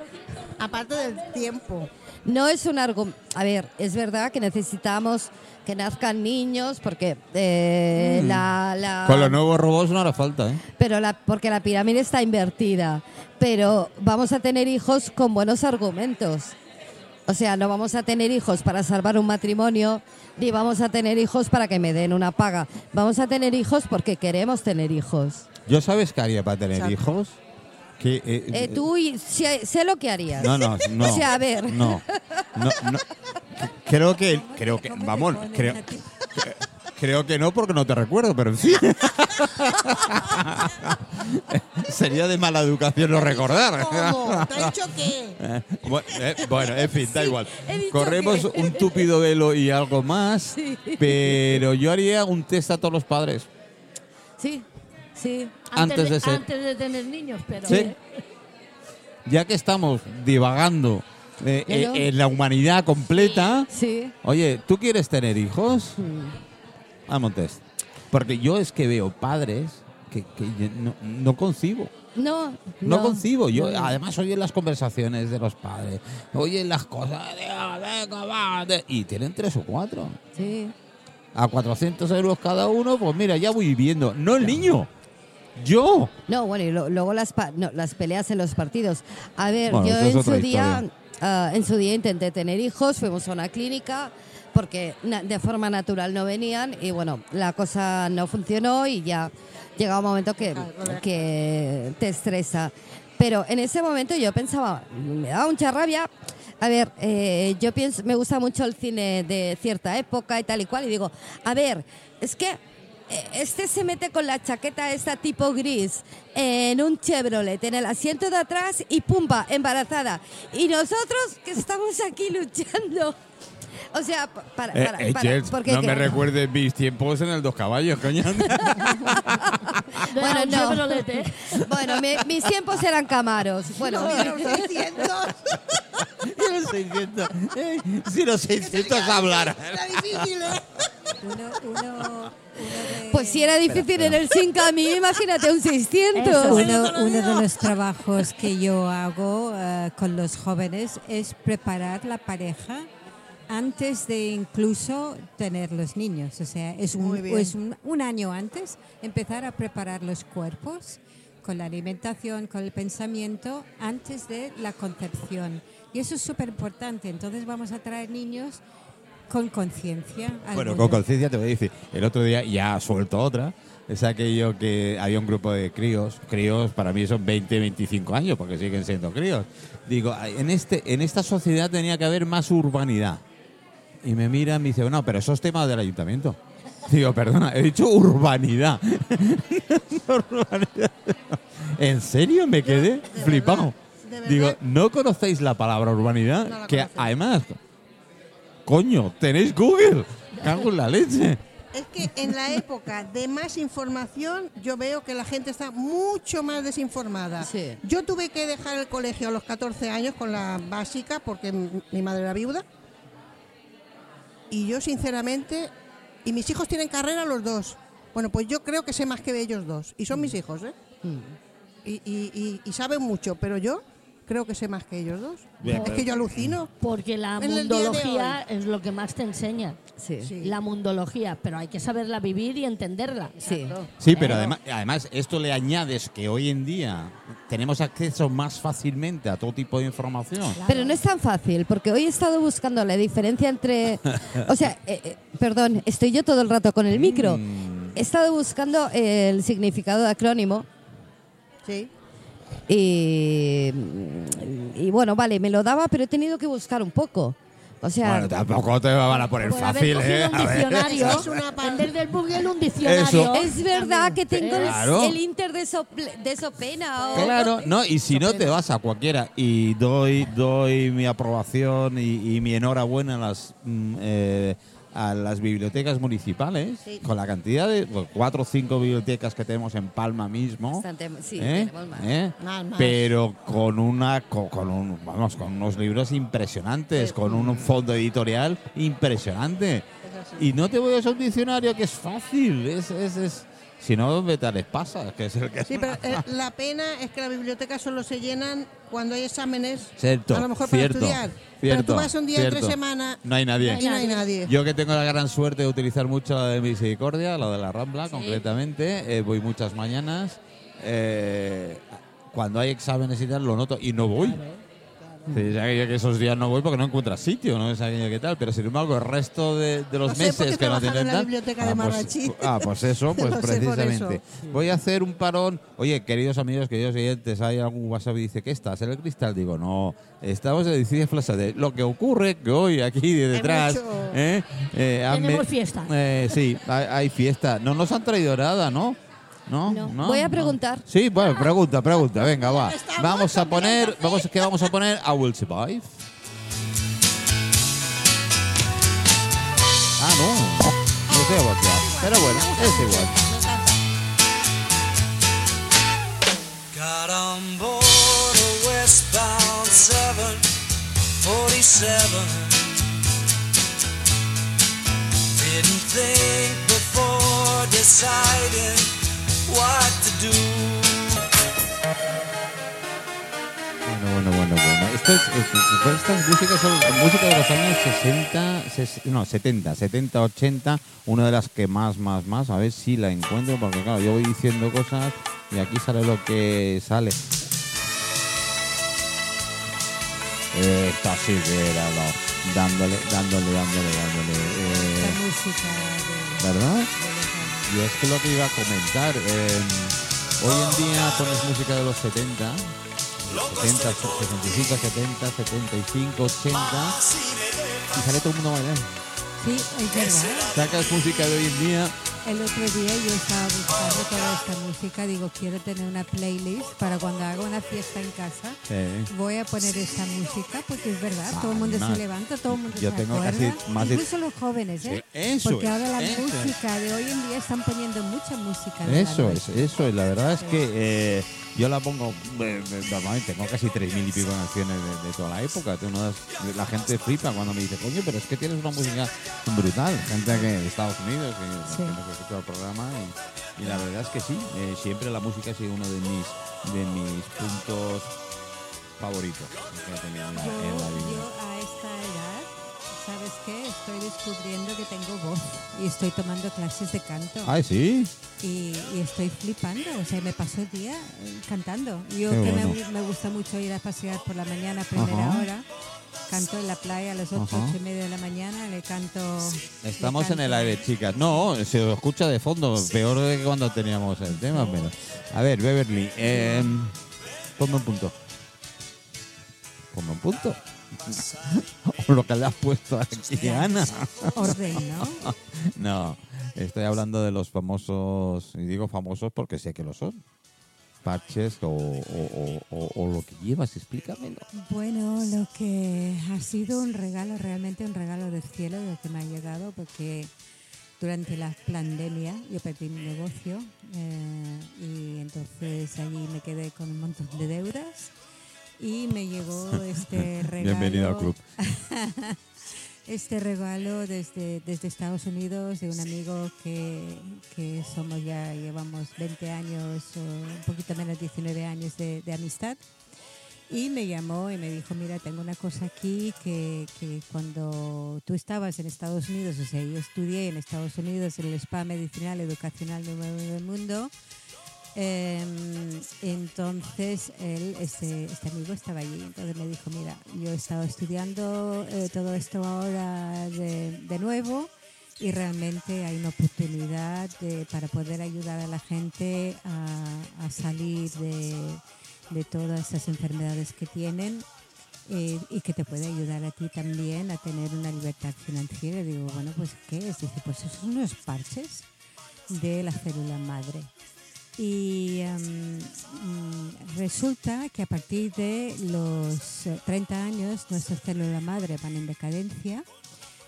Aparte del tiempo. No es un argumento. A ver, es verdad que necesitamos que nazcan niños porque eh, la, la- Mm. Con los nuevos robots no hará falta, ¿eh? pero la, porque la pirámide está invertida. Pero vamos a tener hijos con buenos argumentos. O sea, no vamos a tener hijos para salvar un matrimonio, ni vamos a tener hijos para que me den una paga. Vamos a tener hijos porque queremos tener hijos. ¿Yo sabes qué haría para tener Exacto. hijos? Que, eh, Eh, tú y, sé, sé lo que harías. No, no, no. O sea, a ver. No, no, no. Creo que, creo que, vamos, creo, creo que no porque no te recuerdo, pero en fin. Sería de mala educación no recordar. ¿Cómo? ¿Te ha dicho qué? Eh, eh, Bueno, en fin, da igual. Corremos que- un túpido velo y algo más, pero yo haría un test a todos los padres. Sí, sí. Antes de ser- antes de tener niños, pero Sí. Ya que estamos divagando eh, en la humanidad completa, Sí. oye, ¿tú quieres tener hijos? Vamos, un test. Porque yo es que veo padres que, que no, no concibo. No, No, concibo. Yo, además, oye las conversaciones de los padres, oye las cosas de, "Ah, venga, va", de- y tienen tres o cuatro. Sí. A 400 euros cada uno, pues mira, ya voy viviendo. No el niño, yo. No, bueno, y lo- luego las, pa- no, las peleas en los partidos. A ver, Bueno, yo en su día, ah, en su día intenté tener hijos, fuimos a una clínica porque de forma natural no venían y bueno, la cosa no funcionó y ya llega un momento que, que te estresa. Pero en ese momento yo pensaba, me daba mucha rabia. A ver, eh, yo pienso, me gusta mucho el cine de cierta época y tal y cual, y digo, a ver, es que eh, este se mete con la chaqueta esta tipo gris en un Chevrolet en el asiento de atrás y pumba, embarazada. Y nosotros que estamos aquí luchando. O sea, pa- para, Eh, para, eh, para, Jels, porque no me recuerdes mis tiempos en el dos caballos, coño. Bueno, no. ¿eh? Bueno, mi- mis tiempos eran camaros. Bueno, No, mi- los 600. Y los 600. eh, si los 600 hablaran. Era difícil, ¿eh? Uno, uno, uno de- pues si era difícil en el 5 a mí, imagínate un 600. Eso. Uno, uno de los trabajos que yo hago eh, con los jóvenes es preparar la pareja antes de incluso tener los niños. O sea, es un, bien. es un, un año antes empezar a preparar los cuerpos con la alimentación, con el pensamiento, antes de la concepción. Y eso es súper importante. Entonces vamos a traer niños con conciencia. Bueno, con conciencia te voy a decir. El otro día ya suelto otra. Es aquello que había un grupo de críos. Críos para mí son 20, 25 años porque siguen siendo críos. Digo, en, este, en esta sociedad tenía que haber más urbanidad. Y me miran y me dice, no, pero eso es tema del ayuntamiento. Digo, perdona, he dicho urbanidad. Urbanidad. ¿En serio? Me quedé flipado. verdad. Digo, ¿no conocéis la palabra urbanidad? No la que además, coño, tenéis Google. Cago en la leche. Es que en la época de más información yo veo que la gente está mucho más desinformada. Sí. Yo tuve que dejar el colegio a los 14 años con la básica porque mi madre era viuda. Y yo sinceramente, y mis hijos tienen carrera los dos. Bueno, pues yo creo que sé más que ellos dos. Y son mis hijos, ¿eh? Y, y- y- y saben mucho, pero yo creo que sé más que ellos dos. Bien, es pero- que yo alucino. Porque la mundología es lo que más te enseña. Sí. Sí. La mundología, pero hay que saberla vivir y entenderla. Sí. Sí, pero además, además esto le añades que hoy en día tenemos acceso más fácilmente a todo tipo de información. Pero no es tan fácil, porque hoy he estado buscando la diferencia entre... O sea, eh, eh, perdón, estoy yo todo el rato con el micro. He estado buscando el significado de acrónimo Sí. Y, y bueno, vale, me lo daba, pero he tenido que buscar un poco. O sea, Bueno, tampoco te van a poner fácil, ¿eh? un diccionario, Es una del Google un diccionario. Eso. es verdad que tengo el- Claro. el, Inter de, sople- de Sopena. o- Claro, no, y si no te vas a cualquiera y doy doy mi aprobación y, y mi enhorabuena a las mm, eh, a las bibliotecas municipales Sí. con la cantidad de pues, cuatro o cinco bibliotecas que tenemos en Palma mismo. Bastante, sí, ¿eh? tenemos más. ¿eh? Más, más. Pero con una co- con, un vamos con unos libros impresionantes, con un fondo editorial impresionante. Y no te voy a un diccionario que es fácil, es, es, es si no, vete les pasa, que es el que Sí, pero eh, la pena es que las bibliotecas solo se llenan cuando hay exámenes, Cierto, a lo mejor cierto, para estudiar. pero tú cierto, vas un día cierto. entre semana No hay nadie. y no hay nadie. Yo que tengo la gran suerte de utilizar mucho la de Misericordia, la de la Rambla concretamente, eh, voy muchas mañanas. eh, cuando hay exámenes y tal, lo noto y no voy. Sí, es aquello que esos días no voy porque no encuentras sitio, no es aquello que tal, pero sin embargo el resto de, de los Lo sé meses que no tienen en la biblioteca de ah, pues, Marrachí. ah, pues eso, pues por precisamente. eso. Voy a hacer un parón. Oye, queridos amigos, queridos oyentes, hay algún WhatsApp que dice que estás en el cristal. Digo, no, estamos en edición Flash de Lo que ocurre que hoy aquí de detrás. ¿eh? Eh, Tenemos me- fiesta. eh, sí, hay, hay fiesta. No nos han traído nada, ¿no? ¿No? No. Voy a preguntar. Sí, bueno, pregunta, pregunta. Venga, va. Vamos a poner, vamos, ¿qué vamos a poner? I Will Survive. Ah, no. No sé. Pero bueno, es igual. Got on board a westbound 747. Didn't think before deciding what to do. Bueno, bueno, bueno, bueno. Esto es, es- estas músicas son música de los años 60, ses- no, 70, 70, 80. Una de las que más, más, más. A ver si la encuentro, porque claro, yo voy diciendo cosas y aquí sale lo que sale. Esta sí que era la- dándole, dándole, dándole, dándole. La eh, música de, ¿Verdad? Y es que lo que iba a comentar, eh, hoy en día pones música de los 70 70, 65, 70, 75, 80 y sale todo el mundo bailando. Sí, es verdad. Sacas música de hoy en día El otro día yo estaba buscando toda esta música, digo, quiero tener una playlist para cuando haga una fiesta en casa. Sí. Voy a poner esta música porque es verdad, todo el mundo se levanta, todo el mundo yo se tengo acuerda. casi más Incluso los jóvenes, ¿eh? Eso porque ahora la eso música de hoy en día están poniendo mucha música. Eso es, eso es. La verdad es que eh, yo la pongo, eh, eh, normalmente tengo casi tres mil y pico canciones de, de toda la época. La gente flipa cuando me dice, coño, pero es que tienes una música brutal. Gente que de Estados Unidos, que, Sí. que escucha el programa. Y, y la verdad es que sí, eh, siempre la música ha sido uno de mis, de mis puntos favoritos que he tenido en la, en la vida. yo a esta edad, ¿sabes qué? Estoy descubriendo que tengo voz y estoy tomando clases de canto. Ay, sí. y, y estoy flipando, o sea, me paso el día eh, cantando. Yo Qué que me, bueno. me gusta mucho ir a pasear por la mañana a primera Ajá. hora, canto en la playa a las 8, Ajá. 8 y media de la mañana, le canto... le Estamos en el aire, chicas. No, se os escucha de fondo, peor de que cuando teníamos el tema. Pero. A ver, Beverly, eh, ponme un punto. Ponme un punto. O lo que le has puesto aquí, Ana. Orden, ¿no? No, estoy hablando de los famosos, y digo famosos porque sé que lo son. Parches o, o- o- o- o lo que llevas, explícamelo. Bueno, lo que ha sido un regalo, realmente un regalo del cielo, lo que me ha llegado, porque durante la pandemia yo perdí mi negocio eh, y entonces allí me quedé con un montón de deudas y me llegó este regalo. Bienvenido al club. Este regalo desde, desde Estados Unidos de un amigo que, que somos ya, llevamos 20 años o un poquito menos 19 años de, amistad. Y me llamó y me dijo, mira, tengo una cosa aquí que, que cuando tú estabas en Estados Unidos, o sea, yo estudié en Estados Unidos en el spa medicinal educacional número uno del mundo, Em, entonces él, este, amigo estaba allí, entonces me dijo, mira, yo he estado estudiando eh, todo esto ahora de, nuevo y realmente hay una oportunidad para poder ayudar a la gente a, salir de, todas esas enfermedades que tienen eh, y que te puede ayudar a ti también a tener una libertad financiera. Digo, bueno, pues ¿qué es? Dice, pues son unos parches de la célula madre. Y em, mm, resulta que a partir de los eh, 30 años nuestra célula madre van en decadencia.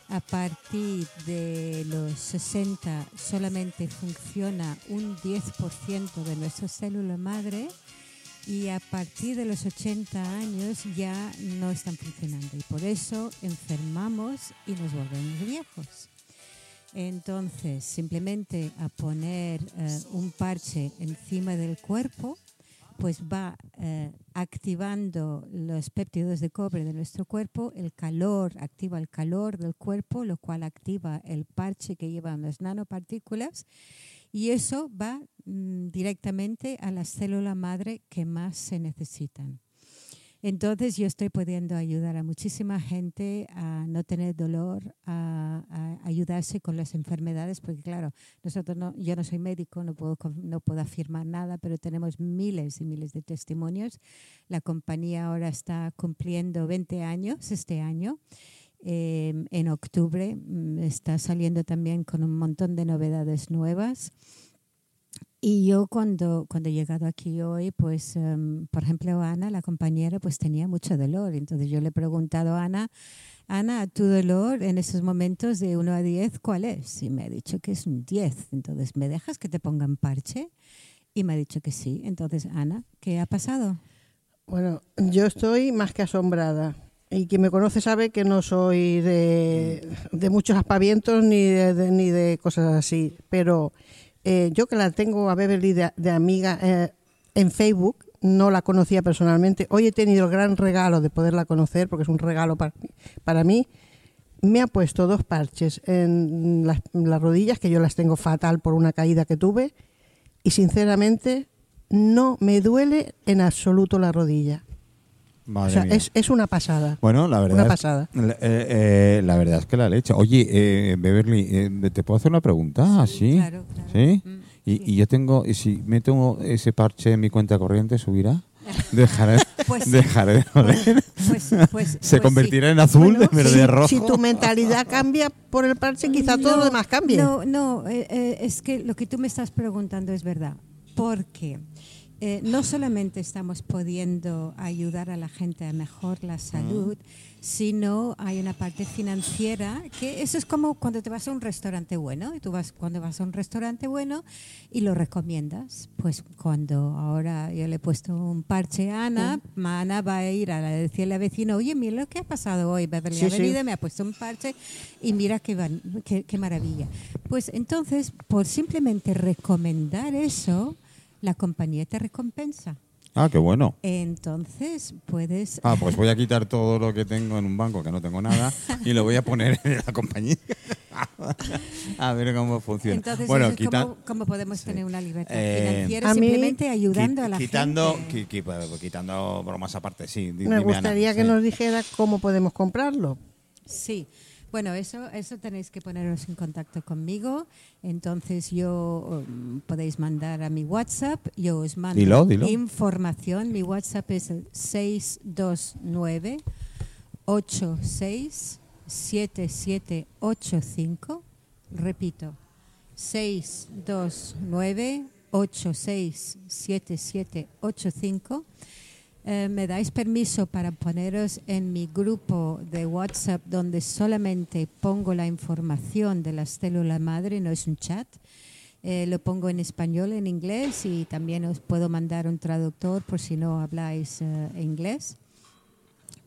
A partir de los 60 solamente funciona un 10% de nuestra célula madre y a partir de los 80 años ya no están funcionando y por eso enfermamos y nos volvemos viejos. Entonces, simplemente a poner eh, un parche encima del cuerpo, pues va eh, activando los péptidos de cobre de nuestro cuerpo, el calor activa el calor del cuerpo, lo cual activa el parche que lleva las nanopartículas y eso va mm, directamente a la célula madre que más se necesitan. Entonces yo estoy pudiendo ayudar a muchísima gente a no tener dolor, a, a ayudarse con las enfermedades, porque claro, nosotros no, yo no soy médico, no puedo, no puedo afirmar nada, pero tenemos miles y miles de testimonios. La compañía ahora está cumpliendo 20 años este año. Eh, en octubre mm, está saliendo también con un montón de novedades nuevas. Y yo cuando, cuando he llegado aquí hoy, pues, em, por ejemplo, Ana, la compañera, pues tenía mucho dolor. Entonces yo le he preguntado a Ana, Ana, ¿tu dolor en esos momentos de 1 a 10 cuál es? Y me ha dicho que es un 10. Entonces, ¿me dejas que te pongan parche? Y me ha dicho que sí. Entonces, Ana, ¿qué ha pasado? Bueno, yo estoy más que asombrada. Y quien me conoce sabe que no soy de, de muchos aspavientos ni de, de- ni de cosas así. Pero eh, yo que la tengo a Beverly de, amiga eh, en Facebook, no la conocía personalmente. Hoy he tenido el gran regalo de poderla conocer, porque es un regalo para, para mí. Me ha puesto dos parches en las rodillas, que yo las tengo fatal por una caída que tuve. Y sinceramente, no me duele en absoluto la rodilla. Madre o sea, mía. es, es una pasada. Bueno, la verdad, Una es- pasada. la, eh, eh, la verdad es que la leche. Oye, eh, Beverly, eh, ¿te puedo hacer una pregunta? ¿Sí? Claro, claro. ¿Sí? Mm, Y, sí. y yo tengo, y si meto ese parche en mi cuenta corriente, ¿subirá? Dejaré, Pues- dejaré de joder. Pues, pues- Se pues convertirá sí. en azul, Bueno, de verde, si, rojo. si tu mentalidad cambia por el parche, quizá todo lo demás cambie. No, no, eh, eh, es que lo que tú me estás preguntando es verdad. Porque eh, no solamente estamos pudiendo ayudar a la gente a mejorar la salud, sino hay una parte financiera que eso es como cuando te vas a un restaurante bueno y tú vas cuando vas a un restaurante bueno y lo recomiendas. Pues cuando ahora yo le he puesto un parche a Ana, Ana va a ir a decirle al vecino, oye, mira lo que ha pasado hoy, Beverly Sí, venido, me ha puesto un parche y mira qué, van- qué, qué maravilla. Pues entonces, por simplemente recomendar eso, la compañía te recompensa. Ah, qué bueno. Entonces, puedes... Ah, pues voy a quitar todo lo que tengo en un banco, que no tengo nada, y lo voy a poner en la compañía. a ver cómo funciona. Entonces, bueno, eso es quita- como, como podemos tener una libertad Eh, financiera simplemente ayudando qui- a la quitando, gente. qui- qui- quitando bromas aparte, sí. Me dime, Ana, gustaría que sí. nos dijera cómo podemos comprarlo. Sí, bueno, eso, eso tenéis que poneros en contacto conmigo. Entonces yo um, podéis mandar a mi WhatsApp, yo os mando Dilo, dilo. información. Mi WhatsApp es el 629 86 7785. Repito, 629 86 7785. Eh, me dais permiso para poneros en mi grupo de WhatsApp donde solamente pongo la información de la célula madre, no es un chat. Eh, lo pongo en español, en inglés y también os puedo mandar un traductor por si no habláis eh, inglés.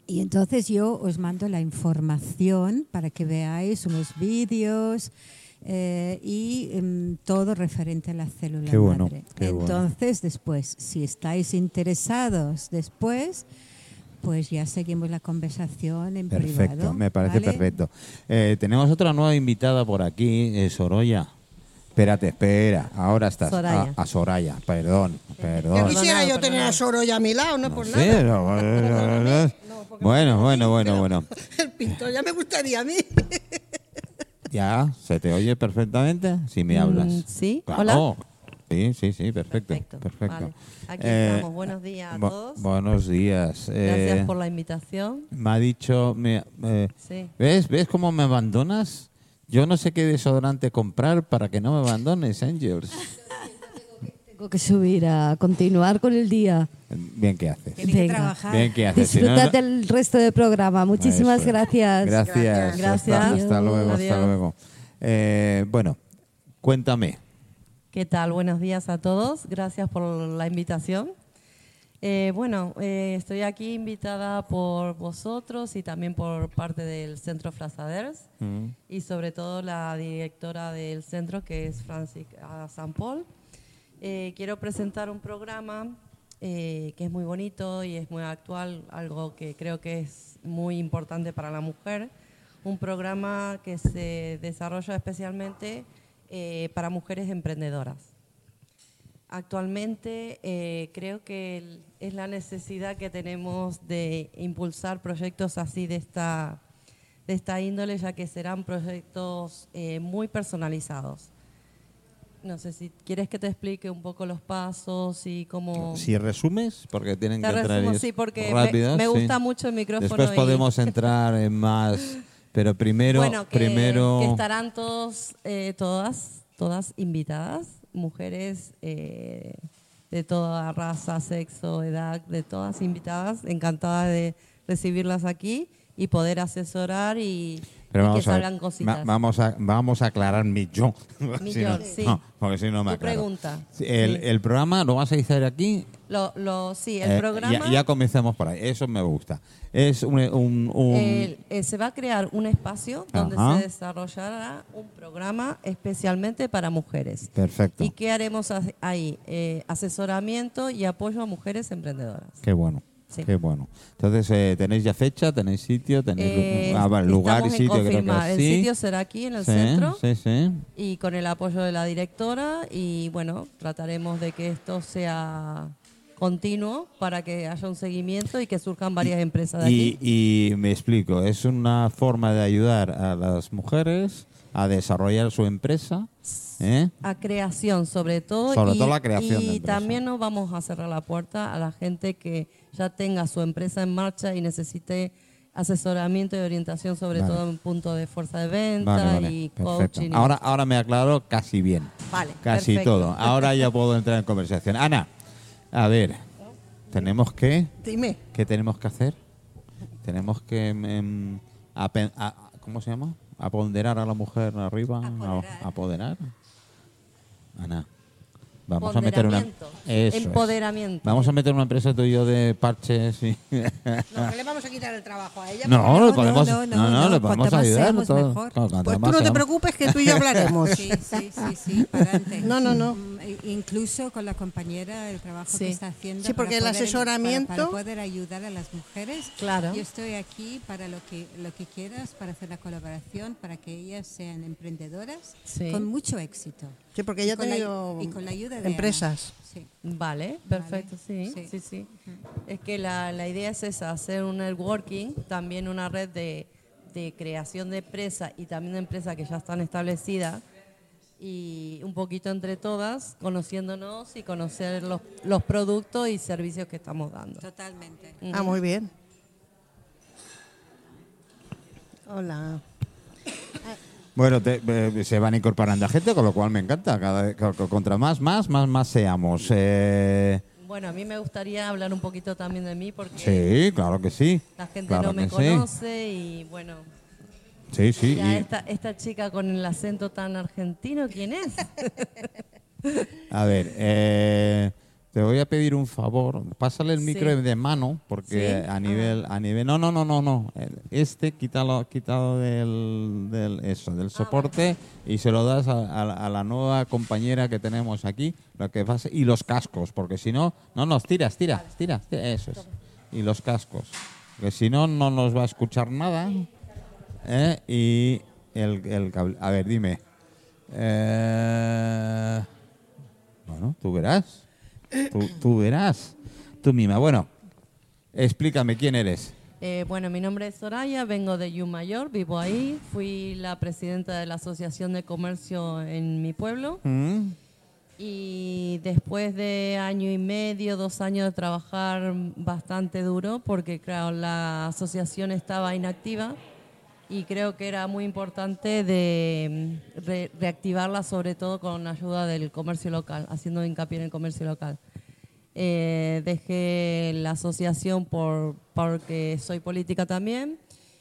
Y entonces yo os mando la información para que veáis unos vídeos eh, y em, todo referente a la célula Qué bueno, madre. qué bueno. entonces, después, si estáis interesados después, pues ya seguimos la conversación en Perfecto, privado. me parece ¿vale? perfecto. Eh, tenemos otra nueva invitada por aquí, eh, Sorolla. Espérate, espera, ahora estás. Soraya. A, a Soraya, perdón, perdón. quisiera yo tener a Sorolla a mi lado, no, No por sé, nada. no, no, no. Bueno, bueno, bueno, bueno. El pintor ya me gustaría a mí. Ya, ¿se te oye perfectamente? Si me hablas. Mm, sí, Claro. hola. Sí, sí, sí, perfecto. Perfecto. perfecto. vale. Aquí Eh, estamos. Buenos días a todos. buenos días. Gracias Eh, por la invitación. Me ha dicho, me- eh, Sí. ¿ves? ¿Ves cómo me abandonas? Yo no sé qué desodorante comprar para que no me abandones, Angels. Tengo que subir a continuar con el día. Bien que haces. Tiene que Venga. trabajar. Bien que haces. Si no, Disfrutad no- del resto del programa. Muchísimas Eso gracias. Gracias. Gracias. Hasta, hasta luego, hasta Adiós. luego. Eh, bueno, cuéntame. ¿Qué tal? Buenos días a todos. Gracias por la invitación. Eh, bueno, eh, estoy aquí invitada por vosotros y también por parte del Centro Frazaders y sobre todo la directora del centro que es Francisca San Paul. Eh, quiero presentar un programa eh, que es muy bonito y es muy actual, algo que creo que es muy importante para la mujer. Un programa que se desarrolla especialmente eh, para mujeres emprendedoras. Actualmente creo que es la necesidad que tenemos de impulsar proyectos así de esta, de esta índole, ya que serán proyectos muy personalizados. No sé si quieres que te explique un poco los pasos y cómo... Si resumes, porque tienen Te que entrar resumo, sí, porque me- rápido, me, gusta mucho el micrófono. Después y- podemos entrar en más, pero primero, bueno, que, primero. que estarán todos, eh, todas, todas invitadas, mujeres eh, de toda raza, sexo, edad, de todas invitadas, encantada de recibirlas aquí y poder asesorar y, Pero vamos que a ver, cositas. vamos a vamos a aclarar mi yo. Mi Si yo, no- sí. no, porque si no me Tu aclaro. pregunta. El, Sí. el programa lo vas a hacer aquí. Lo, lo, sí, el Eh, programa Ya, ya comencemos por ahí. Eso me gusta. Es un, un- un- el- eh, se va a crear un espacio donde Ajá. se desarrollará un programa especialmente para mujeres. perfecto. ¿Y qué haremos ahí? Eh, asesoramiento y apoyo a mujeres emprendedoras. Qué bueno. Sí. Qué bueno. Entonces, eh, ¿tenéis ya fecha? ¿Tenéis sitio? ¿Tenéis Eh, ah, vale, lugar y sitio? Creo que sí. El sitio será aquí en el Sí, centro Sí, sí. y con el apoyo de la directora y bueno, trataremos de que esto sea continuo para que haya un seguimiento y que surjan varias empresas de aquí. Y, y me explico, es una forma de ayudar a las mujeres a desarrollar su empresa. ¿Eh? A creación, sobre todo. Sobre y, todo la creación Y también no vamos a cerrar la puerta a la gente que ya tenga su empresa en marcha y necesite asesoramiento y orientación, sobre Vale. todo en punto de fuerza de venta Vale, vale, y perfecto. coaching. Ahora, ahora me aclaro casi bien. Vale, Casi perfecto. todo. Ahora ya puedo entrar en conversación. Ana, a ver, tenemos que, Dime. ¿qué tenemos que hacer? Tenemos que, em, a- ¿cómo se llama? Aponderar a la mujer arriba, Apoderar. a- apoderar. Ana, vamos a meter una, Empoderamiento. Eso es. Empoderamiento. Vamos a meter una empresa tuyo de parches. y- No, que le vamos a quitar el trabajo a ella. no, le no, podemos, no, no, no, no, no, le podemos ayudar. todo. Claro, Pues tú no te preocupes que tú y yo hablaremos. Sí, sí, sí, sí, para adelante. No, no, no. Mm, e- Incluso con la compañera, el trabajo Sí. que está haciendo. Sí, porque para el poder- asesoramiento- Para, para poder ayudar a las mujeres. Claro. Yo estoy aquí para lo que, lo que quieras, para hacer la colaboración, para que ellas sean emprendedoras Sí. con mucho éxito. Sí, porque ella Y ha tenido y con la ayuda de empresas. Ana. Sí. Vale, perfecto, sí, Sí. sí, sí. Es que la, la idea es esa, hacer un networking, también una red de, de creación de empresas y también de empresas que ya están establecidas y un poquito entre todas, conociéndonos y conocer los, los productos y servicios que estamos dando. Totalmente. Ah, muy bien. Hola. Bueno, te- eh, se van incorporando a gente, con lo cual me encanta. Cada, contra más, más, más, más seamos. Eh, Bueno, a mí me gustaría hablar un poquito también de mí porque sí, claro que sí. la gente Claro no me sí. conoce y bueno, Sí, sí. ya y- esta, esta chica con el acento tan argentino, ¿quién es? a ver, eh, te voy a pedir un favor. Pásale el Sí. micro de mano, porque Sí. a nivel, a nivel, no, no, no, no, no. Este quítalo, quítalo del, del, eso, Ah, del soporte y se lo das a, a la- a la nueva compañera que tenemos aquí, lo que pasa y los cascos, porque si no, no nos tiras, tira, tira, tira, eso es. Y los cascos, porque si no, no nos va a escuchar nada. ¿eh? Y el, el cable, a ver, dime. Eh, bueno, tú verás. Tú, tú verás. Tú misma. Bueno, explícame quién eres. Eh, bueno, mi nombre es Soraya, vengo de Yumayor, vivo ahí. Fui la presidenta de la Asociación de Comercio en mi pueblo. ¿Mm? Y después de año y medio, dos años de trabajar bastante duro, porque claro, la asociación estaba inactiva y creo que era muy importante de mm, re- reactivarla, sobre todo con ayuda del comercio local, haciendo hincapié en el comercio local. Eh, dejé la asociación por, porque soy política también